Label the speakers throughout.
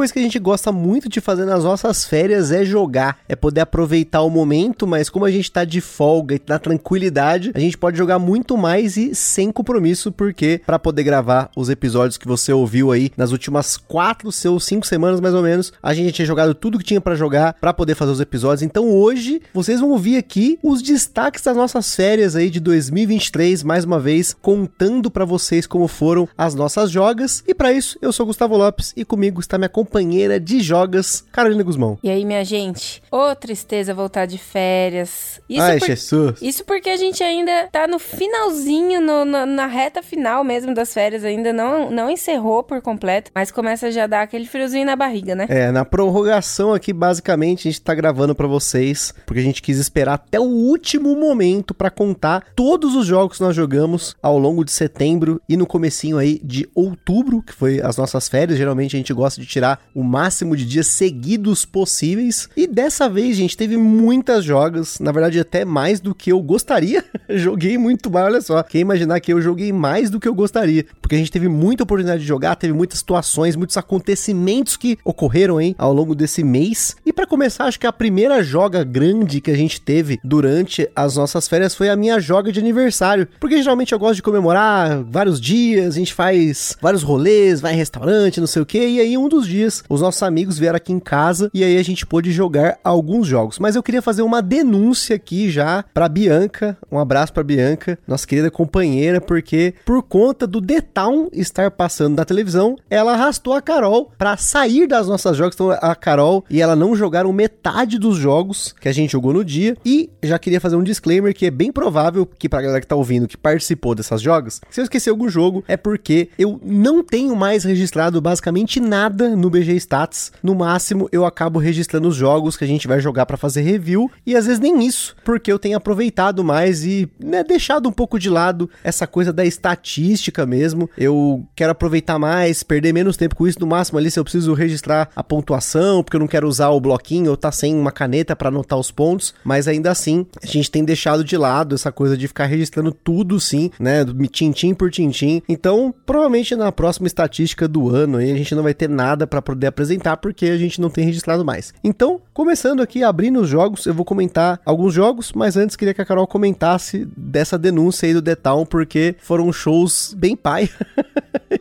Speaker 1: Coisa que a gente gosta muito de fazer nas nossas férias é jogar, é poder aproveitar o momento, mas como a gente tá de folga e na tranquilidade, a gente pode jogar muito mais e sem compromisso, porque para poder gravar os episódios que você ouviu aí nas últimas quatro, seus cinco semanas mais ou menos, a gente tinha jogado tudo que tinha para jogar para poder fazer os episódios. Então hoje vocês vão ouvir aqui os destaques das nossas férias aí de 2023, mais uma vez contando para vocês como foram as nossas jogas. E para isso eu sou Gustavo Lopes e comigo está minha companheira de jogas, Carolina Guzmão.
Speaker 2: E aí, minha gente? Ô, oh, tristeza voltar de férias.
Speaker 1: Isso Ai, por... Jesus.
Speaker 2: Isso porque a gente ainda tá no finalzinho, no, no, na reta final mesmo das férias, ainda não, não encerrou por completo, mas começa já a dar aquele friozinho na barriga, né?
Speaker 1: É, na prorrogação aqui, basicamente, a gente tá gravando para vocês, porque a gente quis esperar até o último momento para contar todos os jogos que nós jogamos ao longo de setembro e no comecinho aí de outubro, que foi as nossas férias. Geralmente a gente gosta de tirar tirar o máximo de dias seguidos possíveis. E dessa vez, gente, teve muitas jogas, na verdade até mais do que eu gostaria. joguei muito mais, olha só. Quem imaginar que eu joguei mais do que eu gostaria, porque a gente teve muita oportunidade de jogar, teve muitas situações, muitos acontecimentos que ocorreram, hein, ao longo desse mês. E para começar, acho que a primeira joga grande que a gente teve durante as nossas férias foi a minha joga de aniversário, porque geralmente eu gosto de comemorar vários dias, a gente faz vários rolês, vai em restaurante, não sei o que, e aí um dos dias os nossos amigos vieram aqui em casa e aí a gente pôde jogar alguns jogos. Mas eu queria fazer uma denúncia aqui já para Bianca. Um abraço para Bianca, nossa querida companheira, porque por conta do The Town estar passando na televisão, ela arrastou a Carol para sair das nossas jogos. Então a Carol e ela não jogaram metade dos jogos que a gente jogou no dia. E já queria fazer um disclaimer que é bem provável que pra galera que tá ouvindo que participou dessas jogos, se eu esquecer algum jogo é porque eu não tenho mais registrado basicamente nada no BG Stats. No máximo, eu acabo registrando os jogos que a gente vai jogar para fazer review e às vezes nem isso, porque eu tenho aproveitado mais e né, deixado um pouco de lado essa coisa da estatística mesmo. Eu quero aproveitar mais, perder menos tempo com isso. No máximo, ali, se eu preciso registrar a pontuação, porque eu não quero usar o bloquinho ou tá sem uma caneta para anotar os pontos, mas ainda assim, a gente tem deixado de lado essa coisa de ficar registrando tudo, sim, né? Tintim por tintim. Então, provavelmente na próxima estatística do ano aí, a gente não vai ter nada para poder apresentar, porque a gente não tem registrado mais. Então, começando aqui, abrindo os jogos, eu vou comentar alguns jogos, mas antes queria que a Carol comentasse dessa denúncia aí do The Town, porque foram shows bem pai.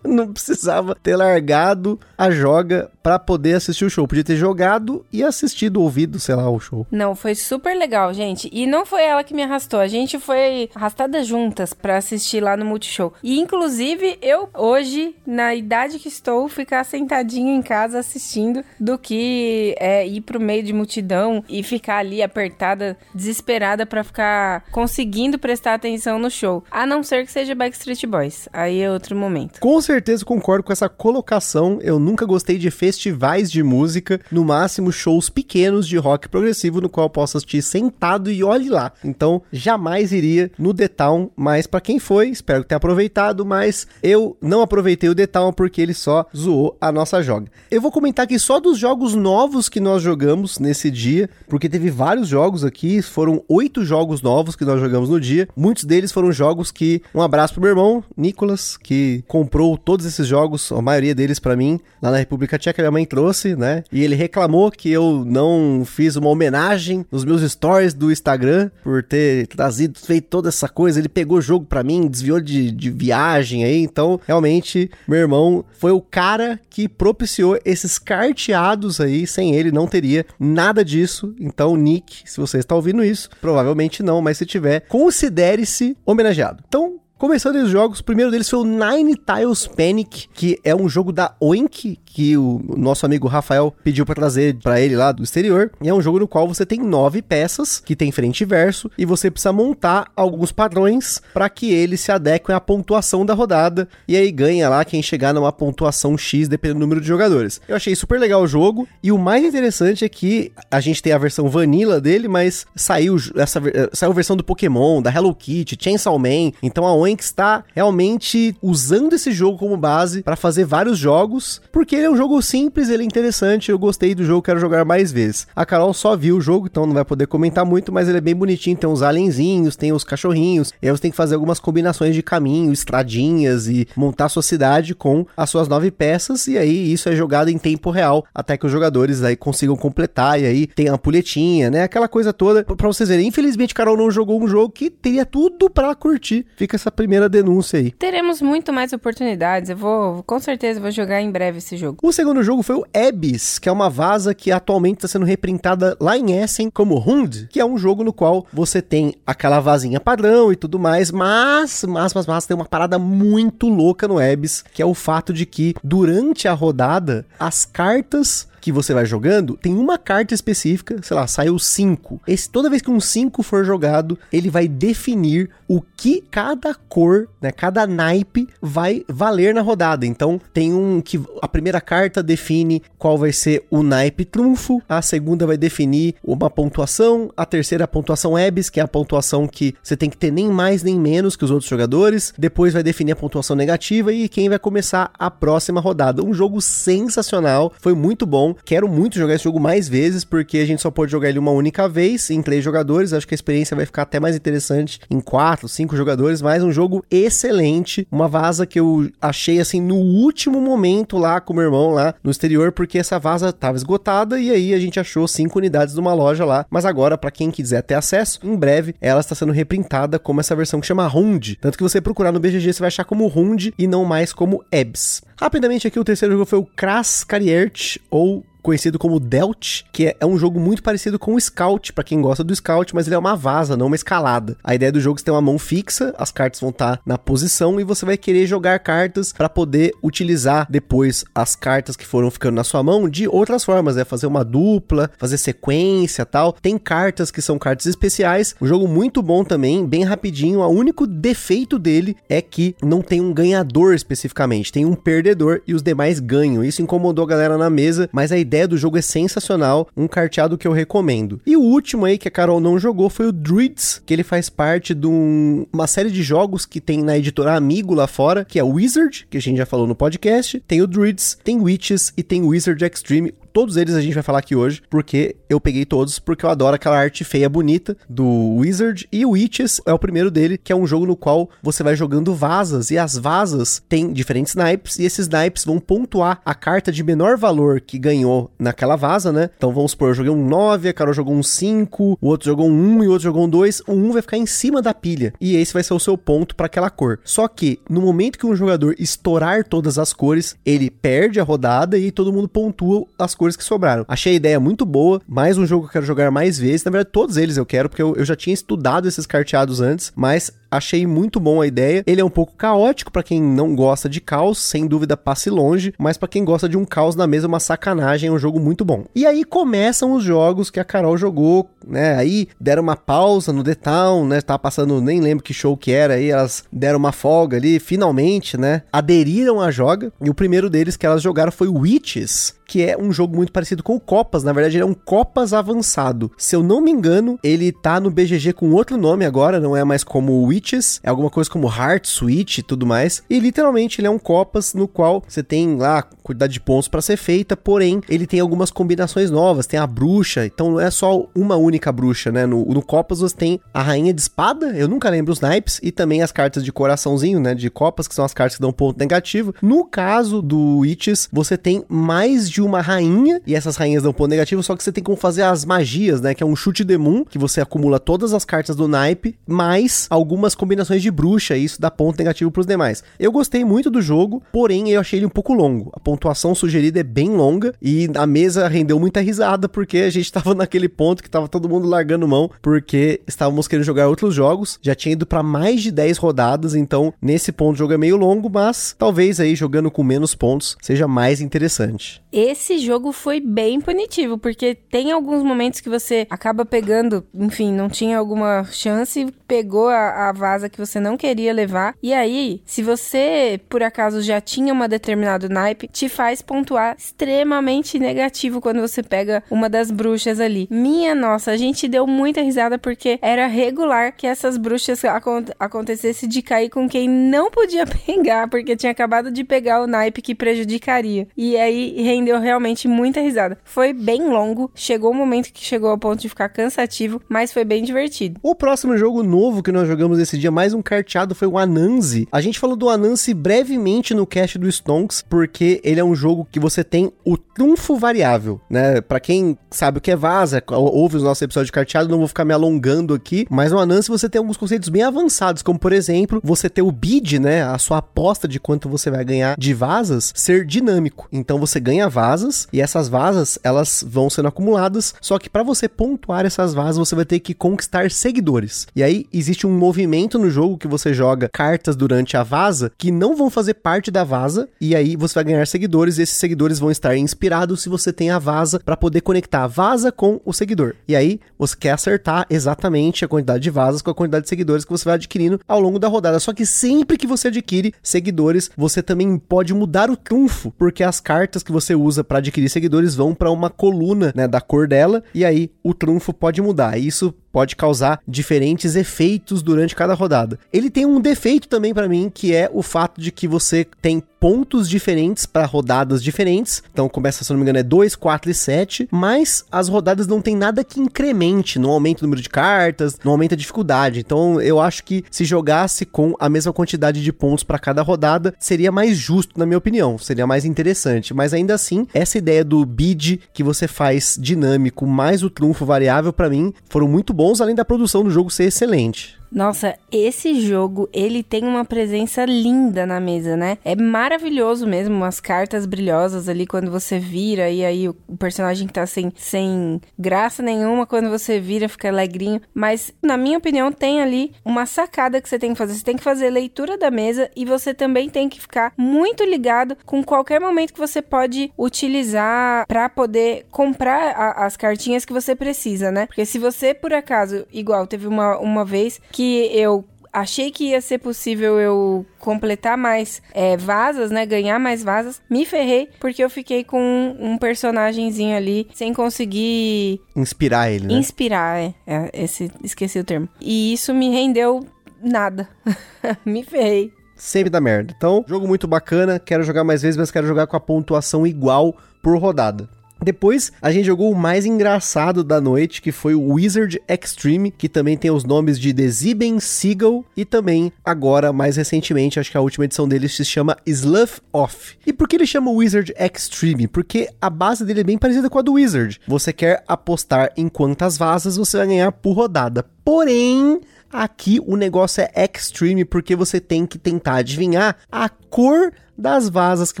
Speaker 1: não precisava ter largado a joga para poder assistir o show. Podia ter jogado e assistido, ouvido, sei lá, o show.
Speaker 2: Não, foi super legal, gente. E não foi ela que me arrastou. A gente foi arrastada juntas para assistir lá no Multishow. E inclusive eu hoje, na idade que estou, ficar sentadinho em casa assistindo do que é, ir pro meio de multidão e ficar ali apertada, desesperada para ficar conseguindo prestar atenção no show. A não ser que seja Backstreet Boys. Aí é outro momento.
Speaker 1: Com certeza concordo com essa colocação. Eu nunca gostei de festivais de música, no máximo shows pequenos de rock progressivo no qual eu posso assistir sentado e olhe lá. Então, jamais iria no The Town, mas para quem foi, espero que tenha aproveitado, mas eu não aproveitei o The Town porque ele só zoou a nossa joga. Eu vou comentar aqui só dos jogos novos que nós jogamos nesse dia, porque teve vários jogos aqui, foram oito jogos novos que nós jogamos no dia. Muitos deles foram jogos que. Um abraço pro meu irmão, Nicolas, que comprou todos esses jogos, a maioria deles para mim, lá na República Tcheca, minha mãe trouxe, né? E ele reclamou que eu não fiz uma homenagem nos meus stories do Instagram por ter trazido, feito toda essa coisa. Ele pegou o jogo para mim, desviou de, de viagem aí, então realmente meu irmão foi o cara que propiciou esses carteados aí, sem ele não teria nada disso. Então, Nick, se você está ouvindo isso, provavelmente não, mas se tiver, considere-se homenageado. Então, Começando os jogos, o primeiro deles foi o Nine Tiles Panic, que é um jogo da Oink, que o nosso amigo Rafael pediu para trazer para ele lá do exterior. E é um jogo no qual você tem nove peças, que tem frente e verso, e você precisa montar alguns padrões para que eles se adequem à pontuação da rodada. E aí ganha lá quem chegar numa pontuação X, dependendo do número de jogadores. Eu achei super legal o jogo, e o mais interessante é que a gente tem a versão vanilla dele, mas saiu essa saiu a versão do Pokémon, da Hello Kitty, Chainsaw Man. Então a Oink está realmente usando esse jogo como base para fazer vários jogos, porque ele é um jogo simples, ele é interessante, eu gostei do jogo, quero jogar mais vezes. A Carol só viu o jogo, então não vai poder comentar muito, mas ele é bem bonitinho, tem uns alienzinhos, tem os cachorrinhos, e aí você tem que fazer algumas combinações de caminho, estradinhas e montar sua cidade com as suas nove peças, e aí isso é jogado em tempo real, até que os jogadores aí consigam completar, e aí tem a ampulhetinha, né, aquela coisa toda, pra vocês verem. Infelizmente, Carol não jogou um jogo que teria tudo para curtir. Fica essa primeira denúncia aí.
Speaker 2: Teremos muito mais oportunidades, eu vou, com certeza, vou jogar em breve esse jogo.
Speaker 1: O segundo jogo foi o Abyss, que é uma vaza que atualmente está sendo reprintada lá em Essen como Hund, que é um jogo no qual você tem aquela vazinha padrão e tudo mais, mas, mas, mas, mas tem uma parada muito louca no Abyss, que é o fato de que durante a rodada as cartas que você vai jogando, tem uma carta específica, sei lá, saiu 5. Esse toda vez que um 5 for jogado, ele vai definir o que cada cor, né, cada naipe vai valer na rodada. Então, tem um que a primeira carta define qual vai ser o naipe trunfo, a segunda vai definir uma pontuação, a terceira a pontuação EBS, que é a pontuação que você tem que ter nem mais nem menos que os outros jogadores. Depois vai definir a pontuação negativa e quem vai começar a próxima rodada. Um jogo sensacional, foi muito bom. Quero muito jogar esse jogo mais vezes, porque a gente só pode jogar ele uma única vez, em três jogadores. Acho que a experiência vai ficar até mais interessante em quatro, cinco jogadores. Mas um jogo excelente. Uma vaza que eu achei assim no último momento lá com meu irmão lá no exterior, porque essa vaza tava esgotada e aí a gente achou cinco unidades numa loja lá. Mas agora, para quem quiser ter acesso, em breve ela está sendo reprintada como essa versão que chama Hund. Tanto que você procurar no BGG, você vai achar como Hund e não mais como Ebs. Rapidamente aqui, o terceiro jogo foi o Kras Kariert, ou conhecido como Delt, que é um jogo muito parecido com o Scout, para quem gosta do Scout, mas ele é uma vaza, não uma escalada. A ideia do jogo é você ter uma mão fixa, as cartas vão estar tá na posição e você vai querer jogar cartas para poder utilizar depois as cartas que foram ficando na sua mão de outras formas, é fazer uma dupla, fazer sequência, tal. Tem cartas que são cartas especiais. Um jogo muito bom também, bem rapidinho. O único defeito dele é que não tem um ganhador especificamente, tem um perdedor e os demais ganham. Isso incomodou a galera na mesa, mas a ideia ideia do jogo é sensacional, um carteado que eu recomendo. E o último aí que a Carol não jogou foi o Druids, que ele faz parte de um, uma série de jogos que tem na editora Amigo lá fora, que é o Wizard, que a gente já falou no podcast, tem o Druids, tem Witches e tem Wizard Extreme. Todos eles a gente vai falar aqui hoje, porque eu peguei todos, porque eu adoro aquela arte feia bonita do Wizard. E o Witches é o primeiro dele, que é um jogo no qual você vai jogando vasas, e as vasas têm diferentes naipes, e esses naipes vão pontuar a carta de menor valor que ganhou naquela vaza, né? Então vamos supor, eu joguei um 9, a Carol jogou um 5, o outro jogou um 1 e o outro jogou um 2. O 1 vai ficar em cima da pilha, e esse vai ser o seu ponto para aquela cor. Só que, no momento que um jogador estourar todas as cores, ele perde a rodada e todo mundo pontua as cores que sobraram. Achei a ideia muito boa, mais um jogo que eu quero jogar mais vezes. Na verdade, todos eles eu quero, porque eu, eu já tinha estudado esses carteados antes, mas achei muito bom a ideia. Ele é um pouco caótico para quem não gosta de caos, sem dúvida passe longe, mas para quem gosta de um caos na mesa, uma sacanagem, é um jogo muito bom. E aí começam os jogos que a Carol jogou, né? Aí deram uma pausa no The Town, né? Tá passando, nem lembro que show que era, aí elas deram uma folga ali, finalmente, né? Aderiram à joga. E o primeiro deles que elas jogaram foi Witches, que é um jogo muito parecido com o Copas. Na verdade, ele é um Copas avançado. Se eu não me engano, ele tá no BGG com outro nome agora, não é mais como Witches, é alguma coisa como Heart Switch e tudo mais. E literalmente ele é um Copas no qual você tem lá quantidade de pontos para ser feita, porém ele tem algumas combinações novas. Tem a bruxa, então não é só uma única bruxa, né? No, no Copas você tem a rainha de espada, eu nunca lembro os naipes, e também as cartas de coraçãozinho, né? De Copas, que são as cartas que dão ponto negativo. No caso do Witches, você tem mais de uma rainha, e essas rainhas dão ponto negativo, só que você tem como fazer as magias, né? Que é um chute de moon, que você acumula todas as cartas do naipe, mais algumas algumas combinações de bruxa e isso dá ponto negativo pros demais. Eu gostei muito do jogo, porém eu achei ele um pouco longo. A pontuação sugerida é bem longa e a mesa rendeu muita risada porque a gente tava naquele ponto que tava todo mundo largando mão porque estávamos querendo jogar outros jogos. Já tinha ido para mais de 10 rodadas, então nesse ponto o jogo é meio longo, mas talvez aí jogando com menos pontos seja mais interessante.
Speaker 2: Esse jogo foi bem punitivo, porque tem alguns momentos que você acaba pegando, enfim, não tinha alguma chance, pegou a, a vaza que você não queria levar. E aí, se você por acaso já tinha uma determinado naipe, te faz pontuar extremamente negativo quando você pega uma das bruxas ali. Minha nossa, a gente deu muita risada porque era regular que essas bruxas acon acontecesse de cair com quem não podia pegar, porque tinha acabado de pegar o naipe que prejudicaria. E aí rendeu realmente muita risada. Foi bem longo, chegou um momento que chegou ao ponto de ficar cansativo, mas foi bem divertido.
Speaker 1: O próximo jogo novo que nós jogamos esse dia, mais um carteado, foi o Anansi. A gente falou do Anansi brevemente no cast do Stonks, porque ele é um jogo que você tem o trunfo variável, né? Para quem sabe o que é vaza, ouve os nossos episódios de carteado, não vou ficar me alongando aqui, mas no Anansi você tem alguns conceitos bem avançados, como por exemplo, você ter o bid, né? A sua aposta de quanto você vai ganhar de vazas ser dinâmico. Então você ganha vazas e essas vazas, elas vão sendo acumuladas, só que para você pontuar essas vazas, você vai ter que conquistar seguidores. E aí existe um movimento no jogo que você joga cartas durante a vaza que não vão fazer parte da vaza e aí você vai ganhar seguidores e esses seguidores vão estar inspirados se você tem a vaza para poder conectar a vaza com o seguidor. E aí você quer acertar exatamente a quantidade de vazas com a quantidade de seguidores que você vai adquirindo ao longo da rodada. Só que sempre que você adquire seguidores, você também pode mudar o trunfo, porque as cartas que você usa para adquirir seguidores vão para uma coluna, né, da cor dela, e aí o trunfo pode mudar. Isso pode causar diferentes efeitos durante cada rodada. Ele tem um defeito também para mim, que é o fato de que você tem pontos diferentes para rodadas diferentes. Então começa, se não me engano, é 2, 4 e 7, mas as rodadas não tem nada que incremente, não aumenta o número de cartas, não aumenta a dificuldade. Então eu acho que se jogasse com a mesma quantidade de pontos para cada rodada, seria mais justo, na minha opinião, seria mais interessante. Mas ainda assim, essa ideia do bid que você faz dinâmico mais o trunfo variável para mim foram muito bons bons, além da produção do jogo ser excelente.
Speaker 2: Nossa, esse jogo, ele tem uma presença linda na mesa, né? É maravilhoso mesmo, umas cartas brilhosas ali quando você vira e aí o personagem tá sem, sem graça nenhuma, quando você vira fica alegrinho. Mas, na minha opinião, tem ali uma sacada que você tem que fazer. Você tem que fazer leitura da mesa e você também tem que ficar muito ligado com qualquer momento que você pode utilizar para poder comprar a, as cartinhas que você precisa, né? Porque se você, por acaso, igual, teve uma, uma vez que que eu achei que ia ser possível eu completar mais é, vasas, né? Ganhar mais vasas. Me ferrei porque eu fiquei com um, um personagemzinho ali sem conseguir
Speaker 1: inspirar ele, né?
Speaker 2: Inspirar, é, é, esse esqueci o termo. E isso me rendeu nada. me ferrei.
Speaker 1: Sempre dá merda. Então, jogo muito bacana. Quero jogar mais vezes, mas quero jogar com a pontuação igual por rodada. Depois a gente jogou o mais engraçado da noite, que foi o Wizard Extreme, que também tem os nomes de The Ziben Seagull e também agora mais recentemente, acho que a última edição dele se chama Slough Off. E por que ele chama Wizard Extreme? Porque a base dele é bem parecida com a do Wizard. Você quer apostar em quantas vasas você vai ganhar por rodada. Porém, Aqui o negócio é extreme porque você tem que tentar adivinhar a cor das vasas que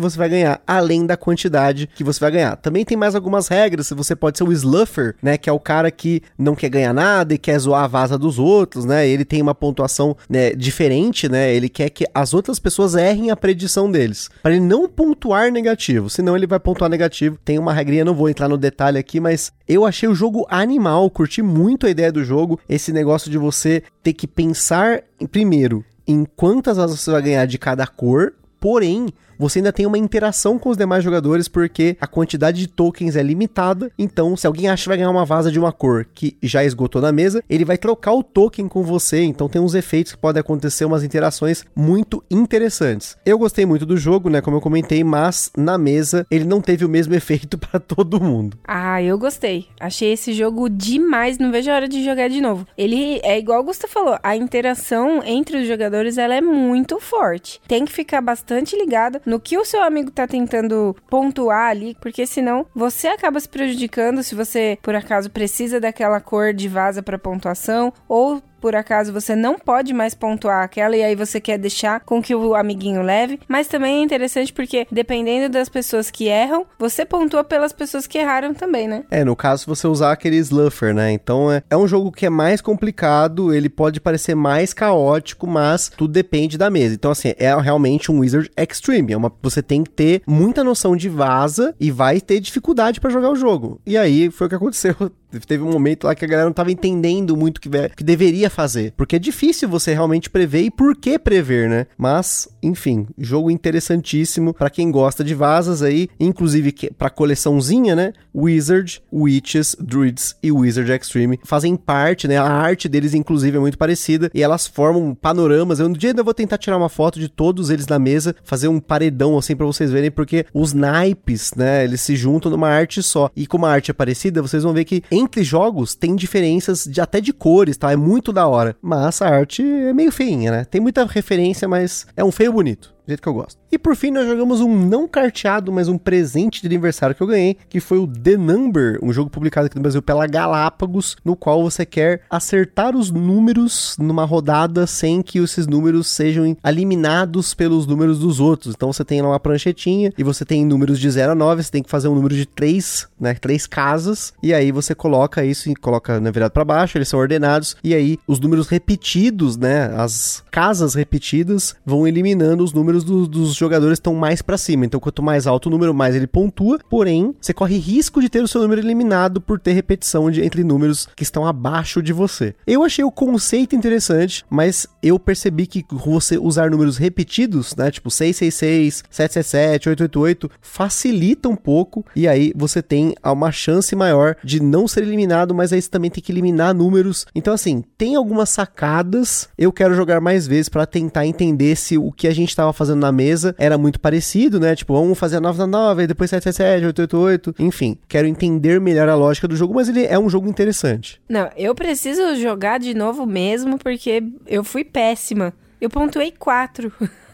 Speaker 1: você vai ganhar, além da quantidade que você vai ganhar. Também tem mais algumas regras, você pode ser o sluffer, né, que é o cara que não quer ganhar nada e quer zoar a vaza dos outros, né? Ele tem uma pontuação, né, diferente, né? Ele quer que as outras pessoas errem a predição deles, para ele não pontuar negativo, senão ele vai pontuar negativo. Tem uma regrinha, não vou entrar no detalhe aqui, mas eu achei o jogo animal, curti muito a ideia do jogo, esse negócio de você ter que pensar primeiro em quantas vasas você vai ganhar de cada cor, porém você ainda tem uma interação com os demais jogadores, porque a quantidade de tokens é limitada. Então, se alguém acha que vai ganhar uma vaza de uma cor que já esgotou na mesa, ele vai trocar o token com você. Então, tem uns efeitos que podem acontecer, umas interações muito interessantes. Eu gostei muito do jogo, né? Como eu comentei, mas na mesa ele não teve o mesmo efeito para todo mundo.
Speaker 2: Ah, eu gostei. Achei esse jogo demais. Não vejo a hora de jogar de novo. Ele é igual o Gustavo falou, a interação entre os jogadores ela é muito forte. Tem que ficar bastante ligado no que o seu amigo tá tentando pontuar ali, porque senão você acaba se prejudicando se você por acaso precisa daquela cor de vaza para pontuação ou por acaso você não pode mais pontuar aquela e aí você quer deixar com que o amiguinho leve, mas também é interessante porque dependendo das pessoas que erram, você pontua pelas pessoas que erraram também, né?
Speaker 1: É, no caso você usar aquele sluffer, né? Então é, é um jogo que é mais complicado, ele pode parecer mais caótico, mas tudo depende da mesa. Então assim, é realmente um Wizard Extreme, é uma, você tem que ter muita noção de vaza e vai ter dificuldade para jogar o jogo. E aí foi o que aconteceu teve um momento lá que a galera não tava entendendo muito o que, que deveria fazer. Porque é difícil você realmente prever e por que prever, né? Mas, enfim, jogo interessantíssimo para quem gosta de vasas aí, inclusive pra coleçãozinha, né? Wizard, Witches, Druids e Wizard Extreme fazem parte, né? A arte deles, inclusive, é muito parecida e elas formam panoramas. Eu um dia ainda vou tentar tirar uma foto de todos eles na mesa, fazer um paredão assim para vocês verem, porque os naipes, né? Eles se juntam numa arte só. E como a arte é parecida, vocês vão ver que entre jogos tem diferenças de até de cores, tá? É muito da hora. Mas a arte é meio feinha, né? Tem muita referência, mas é um feio bonito do jeito que eu gosto. E por fim, nós jogamos um não carteado, mas um presente de aniversário que eu ganhei, que foi o The Number, um jogo publicado aqui no Brasil pela Galápagos, no qual você quer acertar os números numa rodada sem que esses números sejam eliminados pelos números dos outros. Então você tem lá uma pranchetinha e você tem números de 0 a 9, você tem que fazer um número de 3, né, três casas, e aí você coloca isso e coloca na virada para baixo, eles são ordenados, e aí os números repetidos, né, as casas repetidas vão eliminando os números números do, dos jogadores estão mais para cima. Então, quanto mais alto o número, mais ele pontua. Porém, você corre risco de ter o seu número eliminado por ter repetição de, entre números que estão abaixo de você. Eu achei o conceito interessante, mas eu percebi que você usar números repetidos, né? Tipo 666, 777, 888, facilita um pouco. E aí você tem uma chance maior de não ser eliminado, mas aí você também tem que eliminar números. Então, assim, tem algumas sacadas. Eu quero jogar mais vezes para tentar entender se o que a gente estava fazendo fazendo na mesa era muito parecido, né? Tipo, vamos fazer a 9 na 9, depois 777, 888. Enfim, quero entender melhor a lógica do jogo, mas ele é um jogo interessante.
Speaker 2: Não, eu preciso jogar de novo mesmo, porque eu fui péssima. Eu pontuei 4.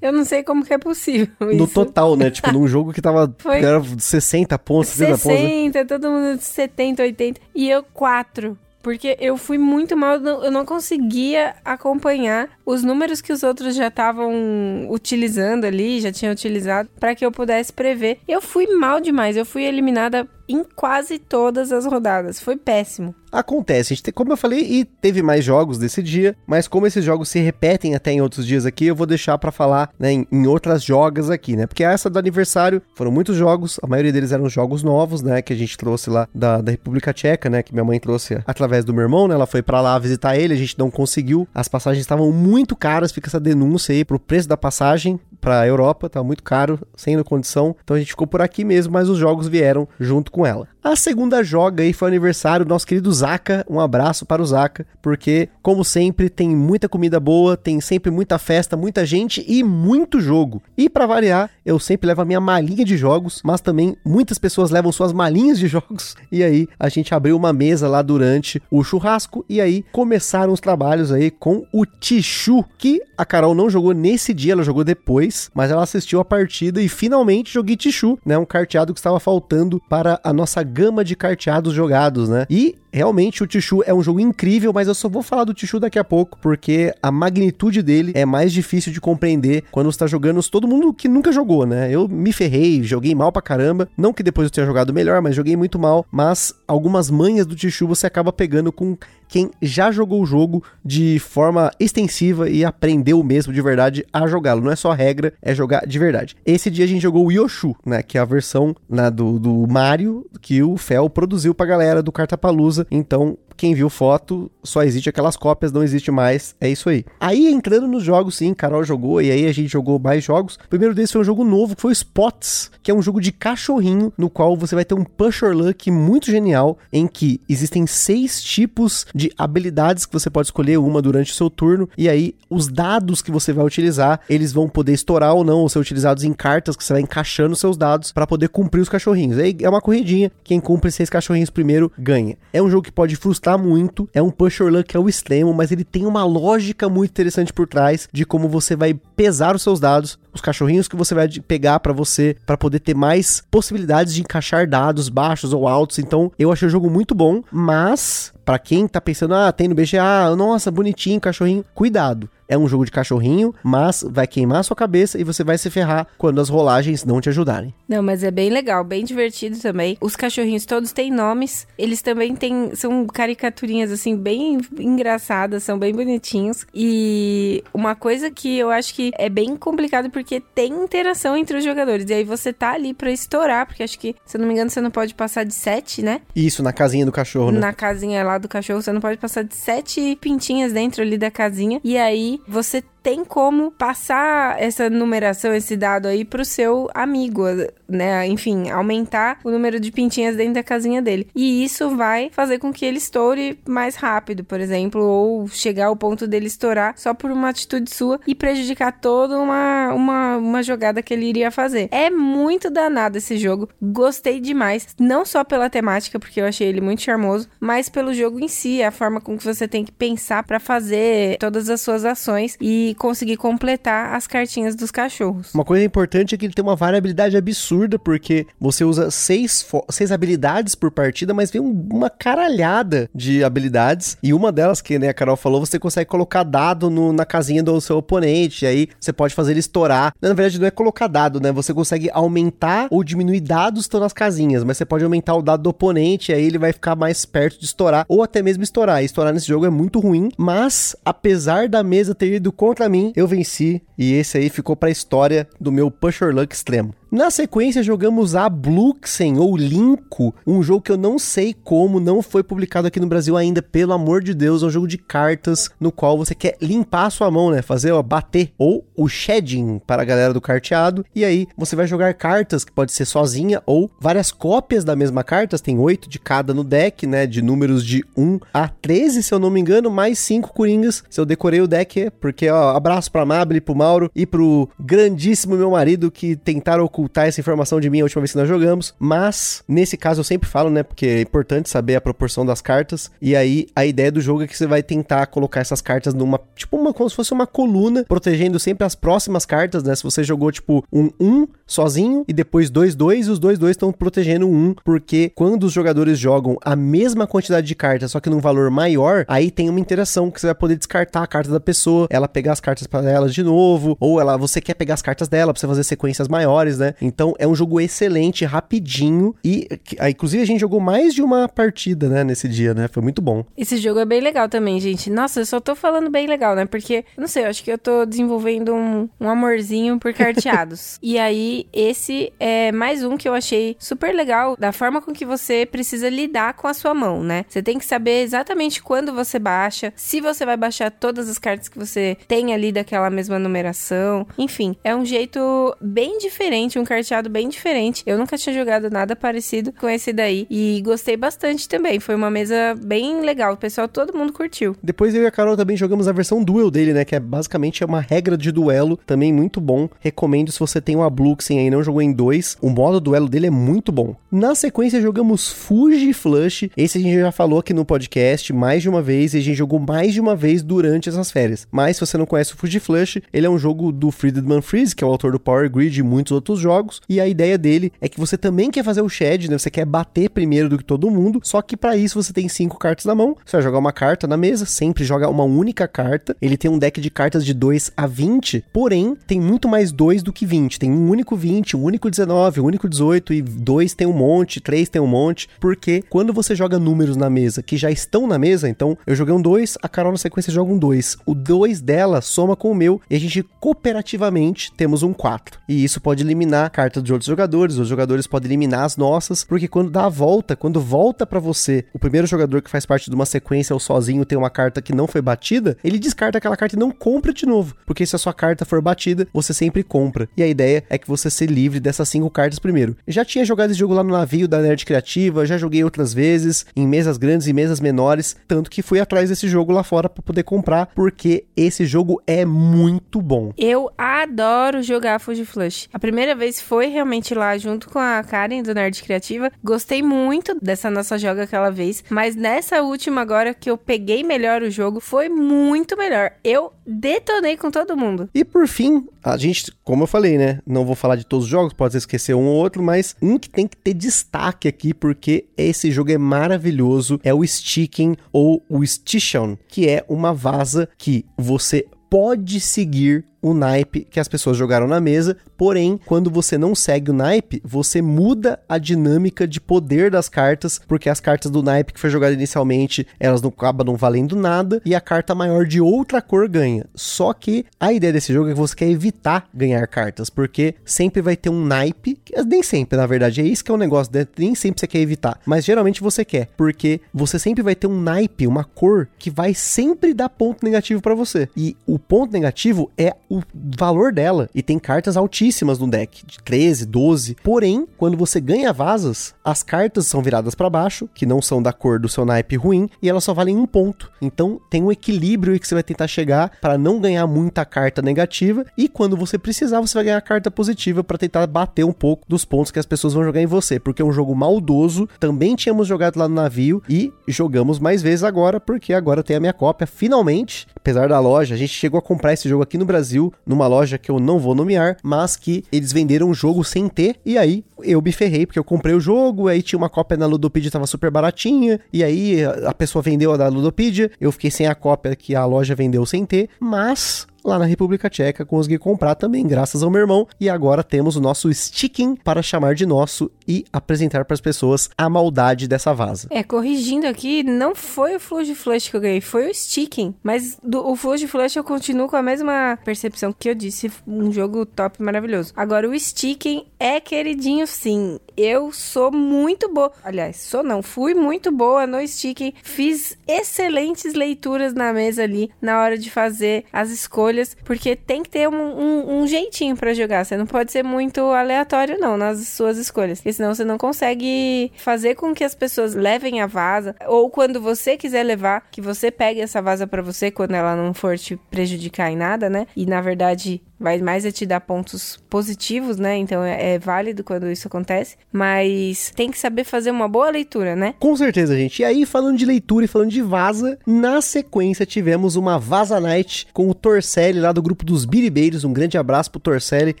Speaker 2: Eu não sei como que é possível isso.
Speaker 1: No total, né? tipo, num jogo que tava Foi... era 60 pontos, 60
Speaker 2: pontos. 60, né? todo mundo 70, 80. E eu 4. Porque eu fui muito mal, eu não conseguia acompanhar os números que os outros já estavam utilizando ali, já tinham utilizado, para que eu pudesse prever. Eu fui mal demais, eu fui eliminada em quase todas as rodadas. Foi péssimo.
Speaker 1: Acontece, a gente tem, como eu falei, e teve mais jogos desse dia, mas como esses jogos se repetem até em outros dias aqui, eu vou deixar para falar né, em, em, outras jogas aqui, né? Porque essa do aniversário foram muitos jogos, a maioria deles eram jogos novos, né? Que a gente trouxe lá da, da República Tcheca, né? Que minha mãe trouxe através do meu irmão, né? Ela foi para lá visitar ele, a gente não conseguiu, as passagens estavam muito caras, fica essa denúncia aí pro preço da passagem pra Europa, tá muito caro, sem condição, então a gente ficou por aqui mesmo, mas os jogos vieram junto com ela. A segunda joga aí foi aniversário do nosso querido Zaka. Um abraço para o Zaka, porque, como sempre, tem muita comida boa, tem sempre muita festa, muita gente e muito jogo. E para variar, eu sempre levo a minha malinha de jogos, mas também muitas pessoas levam suas malinhas de jogos. E aí a gente abriu uma mesa lá durante o churrasco e aí começaram os trabalhos aí com o Tichu, que a Carol não jogou nesse dia, ela jogou depois, mas ela assistiu a partida e finalmente joguei Tichu, né? Um carteado que estava faltando para a nossa gama de carteados jogados, né? E realmente o Tichu é um jogo incrível, mas eu só vou falar do Tichu daqui a pouco, porque a magnitude dele é mais difícil de compreender quando você tá jogando todo mundo que nunca jogou, né? Eu me ferrei, joguei mal pra caramba. Não que depois eu tenha jogado melhor, mas joguei muito mal. Mas algumas manhas do Tichu você acaba pegando com quem já jogou o jogo de forma extensiva e aprendeu mesmo de verdade a jogá-lo. Não é só regra, é jogar de verdade. Esse dia a gente jogou o Yoshu, né? Que é a versão né, do, do Mario que o Fel produziu pra galera do Cartapalusa. Então, quem viu foto, só existe aquelas cópias, não existe mais. É isso aí. Aí entrando nos jogos, sim, Carol jogou e aí a gente jogou mais jogos. O primeiro desse foi um jogo novo que foi Spots, que é um jogo de cachorrinho no qual você vai ter um pusher luck muito genial, em que existem seis tipos de habilidades que você pode escolher uma durante o seu turno e aí os dados que você vai utilizar, eles vão poder estourar ou não, ou ser utilizados em cartas que você vai encaixando seus dados para poder cumprir os cachorrinhos. Aí é uma corridinha, quem cumpre seis cachorrinhos primeiro ganha. É um jogo que pode frustrar gostar muito. É um pusher luck ao extremo, mas ele tem uma lógica muito interessante por trás de como você vai pesar os seus dados os cachorrinhos que você vai pegar para você, para poder ter mais possibilidades de encaixar dados baixos ou altos. Então, eu achei o jogo muito bom, mas para quem tá pensando, ah, tem no BGA, nossa, bonitinho, cachorrinho, cuidado é um jogo de cachorrinho, mas vai queimar sua cabeça e você vai se ferrar quando as rolagens não te ajudarem.
Speaker 2: Não, mas é bem legal, bem divertido também. Os cachorrinhos todos têm nomes, eles também têm, são caricaturinhas assim, bem engraçadas, são bem bonitinhos. E uma coisa que eu acho que é bem complicado porque tem interação entre os jogadores. E aí você tá ali pra estourar, porque acho que, se eu não me engano, você não pode passar de sete, né?
Speaker 1: Isso, na casinha do cachorro, né?
Speaker 2: Na casinha lá do cachorro, você não pode passar de sete pintinhas dentro ali da casinha. E aí você tem como passar essa numeração, esse dado aí pro seu amigo, né? Enfim, aumentar o número de pintinhas dentro da casinha dele. E isso vai fazer com que ele estoure mais rápido, por exemplo, ou chegar ao ponto dele estourar só por uma atitude sua e prejudicar toda uma, uma, uma jogada que ele iria fazer. É muito danado esse jogo. Gostei demais. Não só pela temática, porque eu achei ele muito charmoso, mas pelo jogo em si, a forma com que você tem que pensar para fazer todas as suas ações e conseguir completar as cartinhas dos cachorros.
Speaker 1: Uma coisa importante é que ele tem uma variabilidade absurda, porque você usa seis, seis habilidades por partida, mas vem uma caralhada de habilidades. E uma delas, que né, a Carol falou, você consegue colocar dado no, na casinha do seu oponente, e aí você pode fazer ele estourar. Na verdade, não é colocar dado, né? Você consegue aumentar ou diminuir dados que estão nas casinhas, mas você pode aumentar o dado do oponente, e aí ele vai ficar mais perto de estourar, ou até mesmo estourar. E estourar nesse jogo é muito ruim, mas apesar da mesa ter ido contra para mim, eu venci e esse aí ficou para história do meu Pusher Luck extremo. Na sequência, jogamos a Bluxen, ou Linko, um jogo que eu não sei como, não foi publicado aqui no Brasil ainda, pelo amor de Deus, é um jogo de cartas no qual você quer limpar a sua mão, né? Fazer, ó, bater, ou o shedding para a galera do carteado, e aí você vai jogar cartas, que pode ser sozinha, ou várias cópias da mesma carta, tem oito de cada no deck, né? De números de 1 a 13, se eu não me engano, mais cinco coringas, se eu decorei o deck, porque, ó, abraço pra Mabel, pro Mauro e pro grandíssimo meu marido que tentaram ocultar ocultar essa informação de mim a última vez que nós jogamos, mas nesse caso eu sempre falo, né, porque é importante saber a proporção das cartas, e aí a ideia do jogo é que você vai tentar colocar essas cartas numa, tipo uma, como se fosse uma coluna, protegendo sempre as próximas cartas, né, se você jogou tipo um 1 sozinho e depois 2-2, e os 2-2 estão protegendo um 1, porque quando os jogadores jogam a mesma quantidade de cartas, só que num valor maior, aí tem uma interação que você vai poder descartar a carta da pessoa, ela pegar as cartas para ela de novo, ou ela você quer pegar as cartas dela para você fazer sequências maiores, né? Então é um jogo excelente, rapidinho e inclusive a gente jogou mais de uma partida, né, nesse dia, né? Foi muito bom.
Speaker 2: Esse jogo é bem legal também, gente. Nossa, eu só tô falando bem legal, né? Porque, não sei, eu acho que eu tô desenvolvendo um, um amorzinho por carteados. e aí, esse é mais um que eu achei super legal da forma com que você precisa lidar com a sua mão, né? Você tem que saber exatamente quando você baixa, se você vai baixar todas as cartas que você tem ali daquela mesma numeração. Enfim, é um jeito bem diferente, um um carteado bem diferente. Eu nunca tinha jogado nada parecido com esse daí e gostei bastante também. Foi uma mesa bem legal. O pessoal, todo mundo curtiu.
Speaker 1: Depois eu e a Carol também jogamos a versão duel dele, né? Que é basicamente é uma regra de duelo, também muito bom. Recomendo se você tem uma Bluxen aí não jogou em dois. O modo duelo dele é muito bom. Na sequência jogamos Fuji Flush. Esse a gente já falou aqui no podcast mais de uma vez e a gente jogou mais de uma vez durante essas férias. Mas se você não conhece o Fuji Flush, ele é um jogo do Friedman Freeze, que é o autor do Power Grid e muitos outros jogos. E a ideia dele é que você também quer fazer o shed, né? Você quer bater primeiro do que todo mundo. Só que para isso você tem cinco cartas na mão. Você vai jogar uma carta na mesa, sempre joga uma única carta. Ele tem um deck de cartas de 2 a 20, porém tem muito mais 2 do que 20. Tem um único 20, um único 19, um único 18 e 2 tem um monte, 3 tem um monte. Porque quando você joga números na mesa que já estão na mesa, então eu joguei um 2, a Carol na sequência joga um 2. O 2 dela soma com o meu e a gente cooperativamente temos um 4. E isso pode eliminar eliminar carta de outros jogadores, os jogadores podem eliminar as nossas, porque quando dá a volta, quando volta para você, o primeiro jogador que faz parte de uma sequência ou sozinho tem uma carta que não foi batida, ele descarta aquela carta e não compra de novo, porque se a sua carta for batida, você sempre compra. E a ideia é que você se livre dessas cinco cartas primeiro. Já tinha jogado esse jogo lá no navio da Nerd Criativa, já joguei outras vezes, em mesas grandes e mesas menores, tanto que fui atrás desse jogo lá fora para poder comprar, porque esse jogo é muito bom.
Speaker 2: Eu adoro jogar Fuji Flush. A primeira vez vez foi realmente lá junto com a Karen do Nerd Criativa. Gostei muito dessa nossa joga aquela vez, mas nessa última agora que eu peguei melhor o jogo, foi muito melhor. Eu detonei com todo mundo.
Speaker 1: E por fim, a gente, como eu falei, né? Não vou falar de todos os jogos, pode esquecer um ou outro, mas um que tem que ter destaque aqui, porque esse jogo é maravilhoso, é o Sticking ou o Stition, que é uma vaza que você pode seguir o naipe que as pessoas jogaram na mesa, porém, quando você não segue o naipe, você muda a dinâmica de poder das cartas, porque as cartas do naipe que foi jogado inicialmente, elas não acabam não valendo nada, e a carta maior de outra cor ganha. Só que a ideia desse jogo é que você quer evitar ganhar cartas, porque sempre vai ter um naipe, nem sempre, na verdade, é isso que é o um negócio, né? nem sempre você quer evitar, mas geralmente você quer, porque você sempre vai ter um naipe, uma cor que vai sempre dar ponto negativo para você. E o ponto negativo é o valor dela. E tem cartas altíssimas no deck, de 13, 12. Porém, quando você ganha vazas, as cartas são viradas para baixo, que não são da cor do seu naipe ruim, e elas só valem um ponto. Então tem um equilíbrio que você vai tentar chegar para não ganhar muita carta negativa. E quando você precisar, você vai ganhar carta positiva para tentar bater um pouco dos pontos que as pessoas vão jogar em você. Porque é um jogo maldoso. Também tínhamos jogado lá no navio e jogamos mais vezes agora, porque agora tem a minha cópia. Finalmente, apesar da loja, a gente chegou a comprar esse jogo aqui no Brasil, numa loja que eu não vou nomear, mas que eles venderam o jogo sem ter, e aí eu me ferrei, porque eu comprei o jogo, aí tinha uma cópia na Ludopedia, tava super baratinha, e aí a pessoa vendeu a da Ludopedia, eu fiquei sem a cópia que a loja vendeu sem ter, mas lá na República Tcheca, consegui comprar também, graças ao meu irmão. E agora temos o nosso sticking para chamar de nosso e apresentar para as pessoas a maldade dessa vaza.
Speaker 2: É, corrigindo aqui, não foi o Fluid Flush que eu ganhei, foi o sticking. Mas do, o Fluid Flush eu continuo com a mesma percepção que eu disse, um jogo top maravilhoso. Agora, o sticking é queridinho sim. Eu sou muito boa. Aliás, sou não, fui muito boa no sticking. Fiz excelentes leituras na mesa ali na hora de fazer as escolhas escolhas, porque tem que ter um, um, um jeitinho para jogar. Você não pode ser muito aleatório, não, nas suas escolhas. Porque senão você não consegue fazer com que as pessoas levem a vaza. Ou quando você quiser levar, que você pegue essa vaza para você quando ela não for te prejudicar em nada, né? E na verdade vai mais é te dar pontos positivos, né? Então é, é, válido quando isso acontece, mas tem que saber fazer uma boa leitura, né?
Speaker 1: Com certeza, gente. E aí, falando de leitura e falando de vaza, na sequência tivemos uma Vaza Night com o Torcelli lá do grupo dos Biribeiros. Um grande abraço pro Torcelli, que